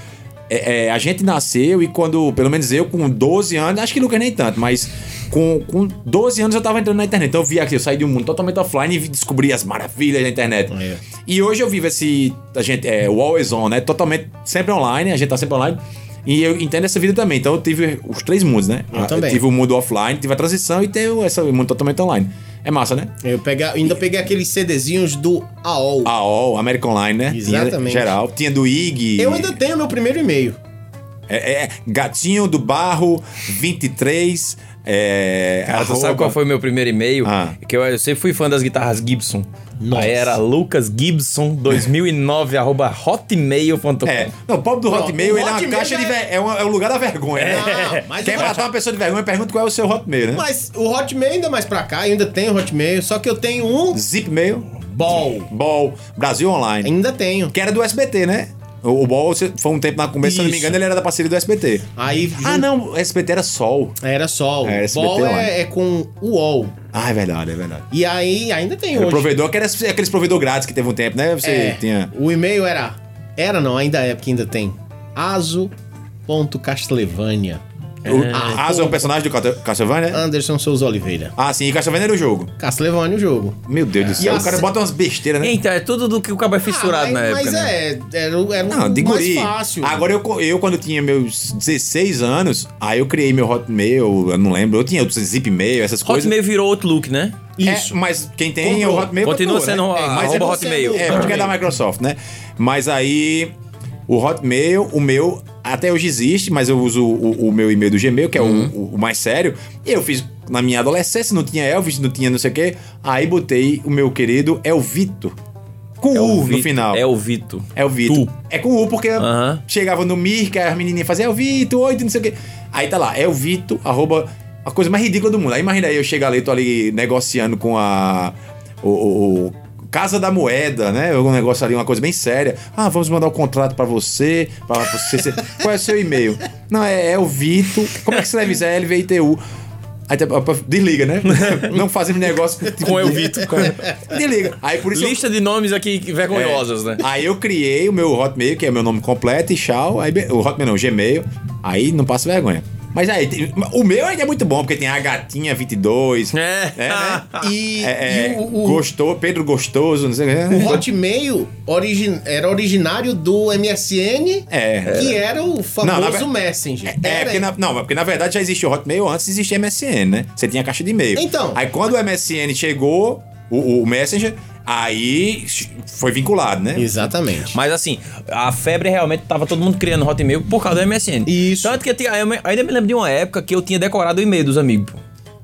É, é, a gente nasceu e quando, pelo menos eu, com 12 anos, acho que Lucas nem tanto, mas com, com 12 anos eu tava entrando na internet. Então eu vi aqui, eu saí de um mundo totalmente offline e descobri as maravilhas da internet. É. E hoje eu vivo esse. A gente, é, o always on, né? Totalmente, sempre online, a gente tá sempre online. E eu entendo essa vida também. Então eu tive os três mundos, né? Eu Ah, também. tive o mundo offline, tive a transição e tenho esse mundo totalmente online. É massa, né? Eu pega, ainda peguei aqueles CDzinhos do AOL. AOL, American Online, né? Tinha Exatamente. geral. Tinha do IG. Eu ainda tenho meu primeiro e-mail. É, é, Gatinho do Barro 23. É, Cara, tu arroba- sabe qual foi o meu primeiro e-mail? Ah. Que eu, eu sempre fui fã das guitarras Gibson. Nossa. Aí era Lucas Gibson 2009 <laughs> arroba hotmail.com. É. Não, o pobre do Não, Hotmail, o ele é uma Hotmail caixa de. é- ver- É, uma- é o lugar da vergonha. né? Não, mas Quer o matar uma pessoa de vergonha, pergunta qual é o seu Hotmail, né? Mas o Hotmail ainda mais pra cá, eu ainda tenho Hotmail, só que eu tenho um Zipmail, Ball. Ball, Brasil Online. Ainda tenho. Que era do SBT, né? O, o Ball foi um tempo na começo, se não me engano, ele era da parceria do SBT. Aí Ah, jun- não, o SBT era Sol. era Sol. É, SBT Ball é, é com o UOL. Ah, é verdade, é verdade. E aí ainda tem Era o hoje. provedor, que era aqueles provedor grátis que teve um tempo, né? Você É, tinha. O e-mail era. Era não, ainda é, porque ainda tem. aso.castlevania. O Ah, Asa é um personagem do Castle- Castlevania? Anderson Souza Oliveira. Ah, sim, e Castlevania era o jogo. Castlevania o jogo. Meu Deus do céu, E o cara bota umas besteiras, né? Então, é tudo do que o cabo é fissurado Ah, mas, na época, mas né? é, era, o- era Não, de mais guri. fácil. Agora, eu, eu, quando tinha meus 16 anos, aí eu criei meu Hotmail, eu não lembro, eu tinha o Zipmail, essas coisas. Hotmail virou Outlook, né? É, mas quem tem é o. Hotmail Continua comprou, sendo né? a- É, mas arroba é- Hotmail. É, porque é da Microsoft, né? Mas aí, o Hotmail, o meu, até hoje existe, mas eu uso o, o meu e-mail do Gmail, que é o- Uhum. o, o mais sério. E eu fiz na minha adolescência, não tinha Elvis, não tinha não sei o quê. Aí botei o meu querido Elvito. Com É o U no Vito, final. É o Vito. É o Vitor. Tu. É com U, porque Aham. chegava no Mir, que as menininhas faziam, é o Vitor, oi, não sei o quê. Aí tá lá, é o Vitor, arroba, a coisa mais ridícula do mundo. Aí imagina aí, eu chego ali, tô ali negociando com a. O- o Casa da Moeda, né? Um negócio ali, uma coisa bem séria. Ah, vamos mandar o contrato pra você, pra você. <laughs> Qual é o seu e-mail? Não, é, é o Vitor. Como é que escreve isso? É LVITU. Aí desliga, né? <laughs> Não fazemos negócio Com o <laughs> Vitor. Desliga. Aí por isso eu- Lista de nomes aqui vergonhosos, é. né? Aí eu criei o meu Hotmail, que é meu nome completo, e tchau. Aí, o Hotmail não, o Gmail. Aí não passa vergonha. Mas aí, tem- o meu ainda é muito bom, porque tem a gatinha 22. É. né? E, É, é, e o, o- Gostou, Pedro Gostoso, não sei o o que. Hotmail origi- era originário do MSN, É. que era o famoso Não, na Messenger. É, Era- porque na, não, porque na verdade já existia o Hotmail antes existia MSN, né? Você tinha a caixa de e-mail. Então. Aí quando o MSN chegou, o, o Messenger, aí foi vinculado, né? Exatamente. Mas assim, a febre realmente tava todo mundo criando Hotmail por causa do MSN. Isso. Tanto que eu tinha- eu ainda me lembro de uma época que eu tinha decorado o e-mail dos amigos.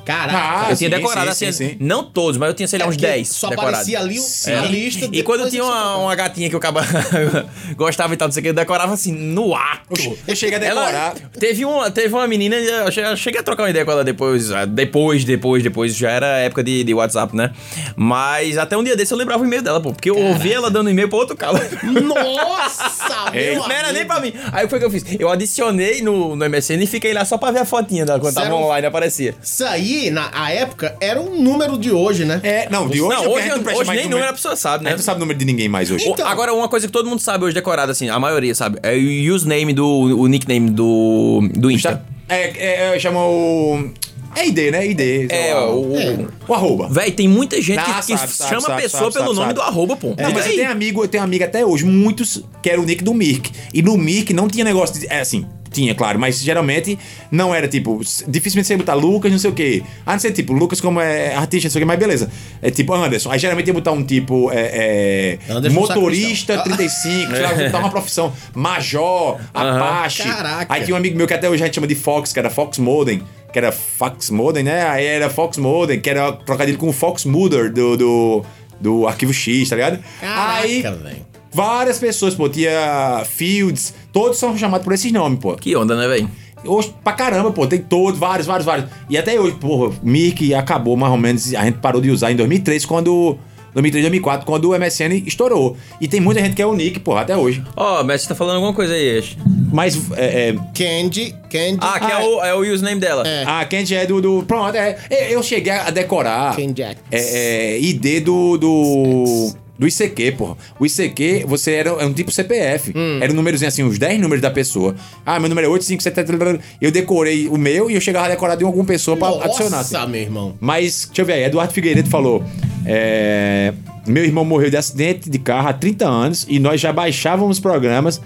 Caraca. Ah, eu tinha sim, decorado sim, assim, sim, sim. não todos, mas eu tinha, sei lá, É uns porque 10 Só decorados. aparecia ali É. a lista. E quando eu tinha uma, uma gatinha que eu acaba... <laughs> gostava e tal, não sei o que, eu decorava assim, no ato. Eu cheguei a decorar. Ela- teve, uma, teve uma menina, eu che- eu cheguei a trocar uma ideia com ela depois, ah, depois, depois, depois, já era época de, de WhatsApp, né? Mas até um dia desse eu lembrava o e-mail dela, pô, porque eu ouvi ela dando e-mail pra outro cara. Nossa, <laughs> meu Não era nem pra mim. Aí o que foi que eu fiz? Eu adicionei no, no MSN e fiquei lá só pra ver a fotinha dela quando tava Sério? online, aparecia. Isso aí, na a época, era um número de hoje, né? É, não, de hoje, não, hoje, hoje mais nem número a pessoa sabe, A né? gente não sabe o número de ninguém mais hoje. Então. O- Agora, uma coisa que todo mundo sabe hoje decorado, assim, a maioria sabe, é o username do. o nickname do. do Insta. É, é, é chama o. É ID, né? ID. É, o. o arroba. Véi, tem muita gente Ah, que, que sabe, sabe, chama sabe, a pessoa sabe, pelo sabe, nome sabe. do arroba, pô. Não, mas eu tenho amigo, eu tenho amigo até hoje, muitos, que era o nick do Mirk. E no Mirk não tinha negócio de. É assim, tinha, claro, mas geralmente não era tipo. Dificilmente você ia botar Lucas, não sei o quê. A não ser tipo, Lucas como é artista, não sei o quê, mas beleza. É tipo Anderson. Aí geralmente ia botar um tipo. É, é, Anderson motorista 35, sei lá, <laughs> botar uma profissão. Major, Apache. Caraca. Aí tinha um amigo meu que até hoje a gente chama de Fox, que era Fox Modem. Que era Fox Modem, né? Aí era Fox Modem, que era trocadilho com o Fox Mother do, do, do Arquivo X, tá ligado? Aí, Caraca, velho. Várias pessoas, pô, tinha Fields, todos são chamados por esses nomes, pô. Que onda, né, véi? Hoje, pra caramba, pô, tem todos, vários, vários, vários. E até hoje, porra, Mirk acabou mais ou menos, a gente parou de usar em 2003, quando. 2003, 2004, quando o MSN estourou. E tem muita gente que é o Nick, porra, até hoje. Ó, mas você tá falando alguma coisa aí, Ash. Mas, é, é, Candy, Candy. Ah, que é, o, é o username dela. É. a Candy é do. do pronto, é, é, eu cheguei a decorar. Candy X. É, é, ID do. do do ICQ, porra. O ICQ, você era é um tipo CPF. Hum. Era um númerozinho assim, os 10 números da pessoa. Ah, meu número é 857. Eu decorei o meu e eu chegava a decorar de alguma pessoa pra adicionar. assim. Nossa, meu irmão. Mas, deixa eu ver aí, Eduardo Figueiredo falou: é, Meu irmão morreu de acidente de carro há 30 anos e nós já baixávamos programas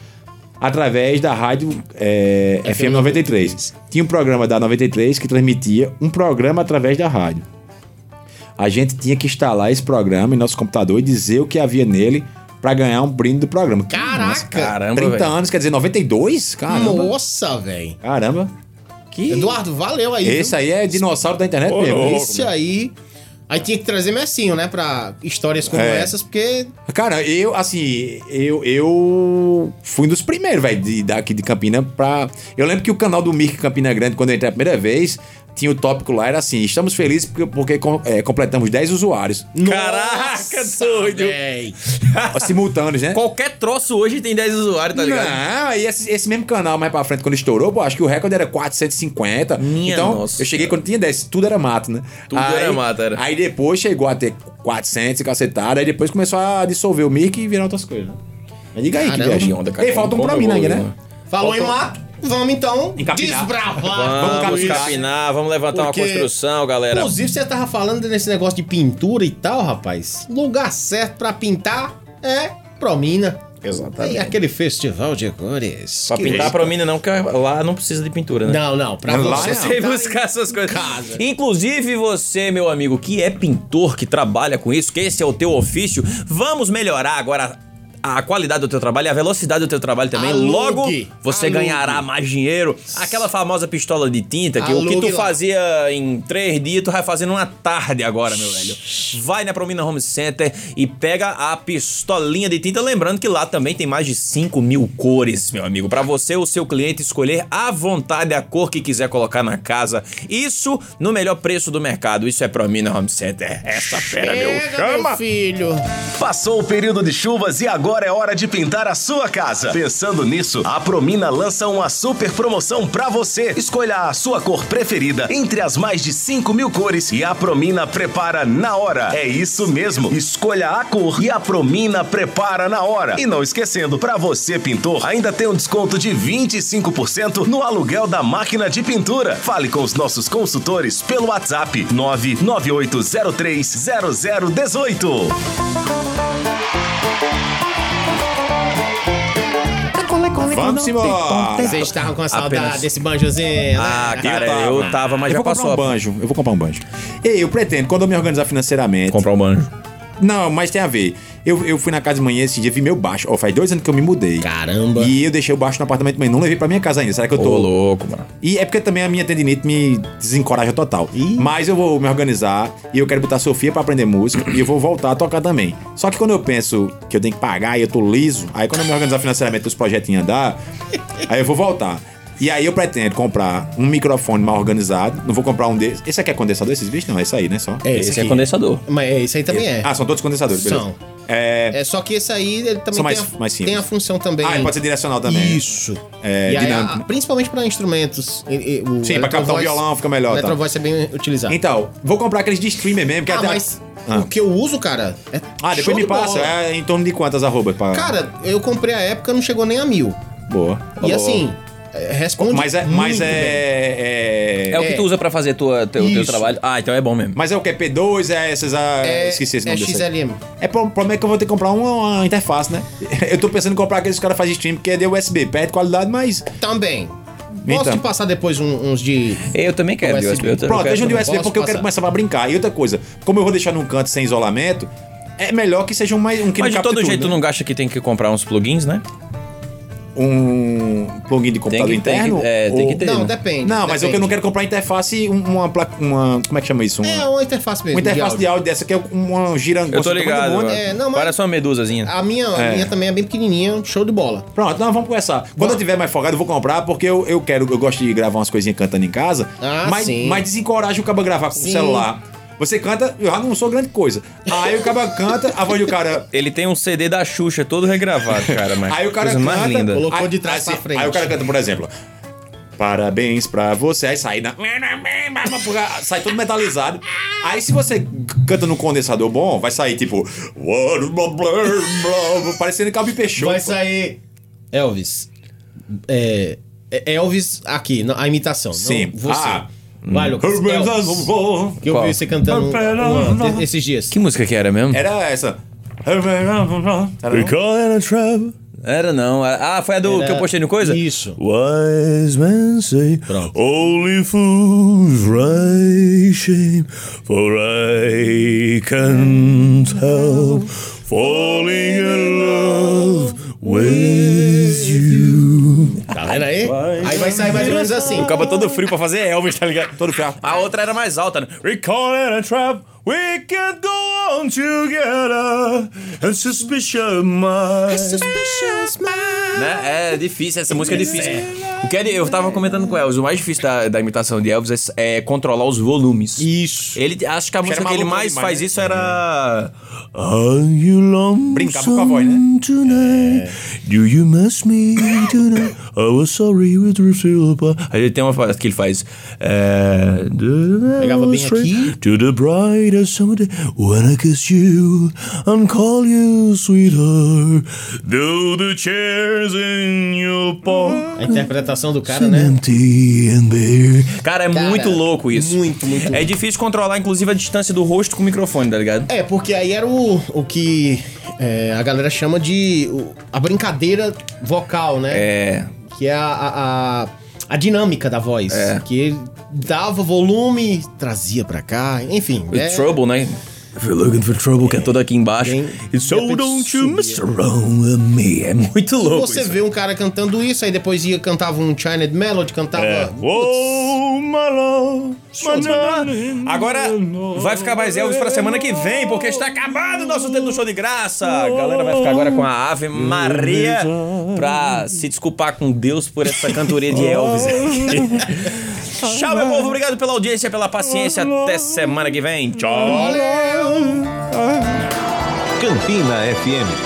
através da rádio é, FM 93. Tinha um programa da 93 que transmitia um programa através da rádio. A gente tinha que instalar esse programa em nosso computador e dizer o que havia nele pra ganhar um brinde do programa. Caraca. Caramba, 30 velho. anos, quer dizer, 92? Caramba. Nossa, velho. Caramba. Que... Eduardo, valeu aí. Esse aí é dinossauro da internet mesmo. viu? Esse aí. Aí tinha que trazer Messinho, né? Pra histórias como É. essas, porque. Cara, eu, assim, eu, eu fui um dos primeiros, velho, de- daqui de Campina pra. Eu lembro que o canal do Mirk Campina Grande, quando eu entrei a primeira vez, tinha o tópico lá, era assim: estamos felizes porque, porque é, completamos 10 usuários. Caraca, doido. véi. simultâneos, né? Qualquer troço hoje tem 10 usuários, tá ligado? Não, aí esse, esse mesmo canal mais pra frente, quando estourou, pô, acho que o recorde era 450. Minha então, nossa. eu cheguei quando tinha 10, tudo era mato, né? Tudo aí, era mato, era. Aí depois chegou a ter 400 e cacetada, aí depois começou a dissolver o mic e virar outras coisas, né? Mas diga aí, que Caramba. viagem. onda, cara. Ei, falta um pra mim né? né? Falou em mato, vamos então Encapinar. desbravar. Vamos capinar. capinar, vamos levantar Porque- uma construção, galera. Inclusive, você tava falando desse negócio de pintura e tal, rapaz. Lugar certo pra pintar é Promina. Exatamente. Tem aquele festival de cores. Pra que pintar você- pra mim não, porque lá não precisa de pintura, né? Não, não, pra Lá você não. Buscar essas coisas. casa. Inclusive você, meu amigo, que é pintor, que trabalha com isso, que esse é o teu ofício, vamos melhorar agora a qualidade do teu trabalho e a velocidade do teu trabalho também. Alugue. Logo, você Alugue. ganhará mais dinheiro. Aquela famosa pistola de tinta, que o que Alugue tu lá. fazia em três dias, tu vai fazer numa tarde agora, meu velho. Vai na Promina Home Center e pega a pistolinha de tinta. Lembrando que lá também tem mais de 5 mil cores, meu amigo. Pra você, o seu cliente, escolher à vontade a cor que quiser colocar na casa. Isso no melhor preço do mercado. Isso é Promina Home Center. Essa fera, meu. Pega, meu filho. Passou o período de chuvas e agora é hora de pintar a sua casa. Pensando nisso, a Promina lança uma super promoção pra você. Escolha a sua cor preferida entre as mais de 5 mil cores e a Promina prepara na hora. É isso mesmo. Escolha a cor e a Promina prepara na hora. E não esquecendo, pra você pintor, ainda tem um desconto de 25% no aluguel da máquina de pintura. Fale com os nossos consultores pelo WhatsApp 998030018. Vamos embora. Vocês estavam com a saudade Apenas- desse banjozinho, né? Ah, cara, eu tava, mas eu já vou comprar passou. um banjo. Eu vou comprar um banjo. Ei, eu pretendo, quando eu me organizar financeiramente. Comprar um banjo. Não, mas tem a ver. Eu, eu fui na casa de manhã esse dia, vi meu baixo. Ó, faz dois anos que eu me mudei. Caramba. E eu deixei o baixo no apartamento, mas não levei pra minha casa ainda. Será que eu Ô, tô. louco, mano. E é porque também a minha tendinite me desencoraja total. Mas eu vou me organizar e eu quero botar a Sofia pra aprender música e eu vou voltar a tocar também. Só que quando eu penso que eu tenho que pagar e eu tô liso, aí quando eu me organizar financeiramente os projetinhos andar, aí eu vou voltar. E aí eu pretendo comprar um microfone mal organizado. Não vou comprar um desses. Esse aqui é condensador, esses bichos? Não, é esse aí, né? Só. É, Esse é aqui. condensador. Mas esse aí também é. Ah, são todos condensadores, beleza? São. É. É só que esse aí ele também mais- tem, a, tem a função também. Ah, ele pode ser direcional também. Isso. É, E aí, dinâmico, a- né? principalmente para instrumentos. E- e- o Sim, pra captar o violão fica melhor, O tá. Electrovoice é bem utilizado. Então, vou comprar aqueles de streamer mesmo, que ah, até. mas Ah. o que eu uso, cara, é Ah, depois me de passa. bola. É em torno de quantas arrobas? Pra... Cara, eu comprei a época, não chegou nem a mil. boa. E Boa. assim, é, responde Mas é. muito Mas bem. é, É o que tu usa pra fazer tua, teu, teu trabalho. Ah, então é bom mesmo. Mas é o que? P2? É essas. Ah, É, esqueci esse é nome aí. XLM. É, o problema é que eu vou ter que comprar uma, uma interface, né? <laughs> Eu tô pensando em comprar aqueles que os caras fazem stream, porque é de USB, perde qualidade, mas. Também. Posso Então. te passar depois um- uns de. Eu também quero de USB. USB. Eu também Pronto, veja um de. USB porque eu quero começar a brincar. E outra coisa, como eu vou deixar num canto sem isolamento, é melhor que seja um, mais- um que Mas de todo capte jeito, tu tudo, não gasta que tem que comprar uns plugins, né? Um plugin de computador que- tem que- interno? é, tem ou- que ter. Não, né? depende. Não, mas eu depende. que eu não quero comprar interface, um- uma placa. Uma, como é que chama isso? Um- É uma interface mesmo. uma interface de de áudio dessa que é uma girando. Eu tô ligado. É, não, mas- Parece uma medusazinha. A minha, a É. minha também é bem pequenininha, show de bola. Pronto, não, vamos conversar. Quando eu tiver mais folgado, eu vou comprar, porque eu, eu quero, eu gosto de gravar umas coisinhas cantando em casa. Ah, mas, sim. mas desencoraja o cabo a gravar com o Sim. celular. Você canta, eu já não sou grande coisa. Aí o cara canta, a voz do cara. Ele tem um CD da Xuxa todo regravado, cara. Mas Aí o cara coisa canta. mais linda. Colocou aí- de trás assim, pra frente. Aí o cara canta, por exemplo. Parabéns pra você. Aí sai na. Sai todo metalizado. Aí se você canta no condensador bom, vai sair tipo. Parecendo Calbi Peixoto. Vai sair Elvis. É, é Elvis aqui, a imitação. Sim. Não você. Ah. Vai, Lucas. Que eu vi você cantando uma- esses dias. Que música que era mesmo? Era essa. Era não? Era não. Ah, foi a do Era- que eu postei no coisa? Isso. Wise men say Pronto. only fools rise shame, for I can't help falling in love with vendo aí? Aí vai sair mais ou menos assim. O cabo todo frio pra fazer Elvis, tá ligado? Todo frio. A outra era mais alta, né? We call it a trap. We can't go on together. And suspicion mine. Né? É difícil, essa música é difícil. O que é eu tava comentando com o Elvis, o mais difícil da, da imitação de Elvis é, é controlar os volumes. Isso. Ele, acho que a música que ele mais demais, faz né? isso era... Are you lonesome Brincava com a voz, né? tonight. Do you miss me tonight? I was sorry with the feel apart. Aí ele tem uma frase que ele faz. É, Pegava bem aqui. To the brightest summer day when I kiss you and call you sweetheart. Though the chairs in your park A interpretação do cara, né? empty and bare. Cara, é Cara, muito louco isso. muito, muito É difícil controlar, inclusive, a distância do rosto com o microfone, tá ligado? É, porque aí era o, o que é, a galera chama de o- a brincadeira vocal, né? É. Que é a, a, a, a dinâmica da voz. É. Que dava volume, trazia pra cá, enfim. É- Trouble, né? If you're looking for trouble, que é todo aqui embaixo. Bem- E so don't you mess around me. É muito louco Você isso. vê um cara cantando isso, aí depois ia cantava um Chinese Melody, cantava. É. Oh, my love. Agora vai ficar mais Elvis pra semana que vem, porque está acabado o nosso tempo do show de graça. A galera vai ficar agora com a Ave Maria pra se desculpar com Deus por essa cantoria de <laughs> Elvis. <laughs> Tchau, meu povo. Obrigado pela audiência, pela paciência. Até semana que vem. Tchau. Campina FM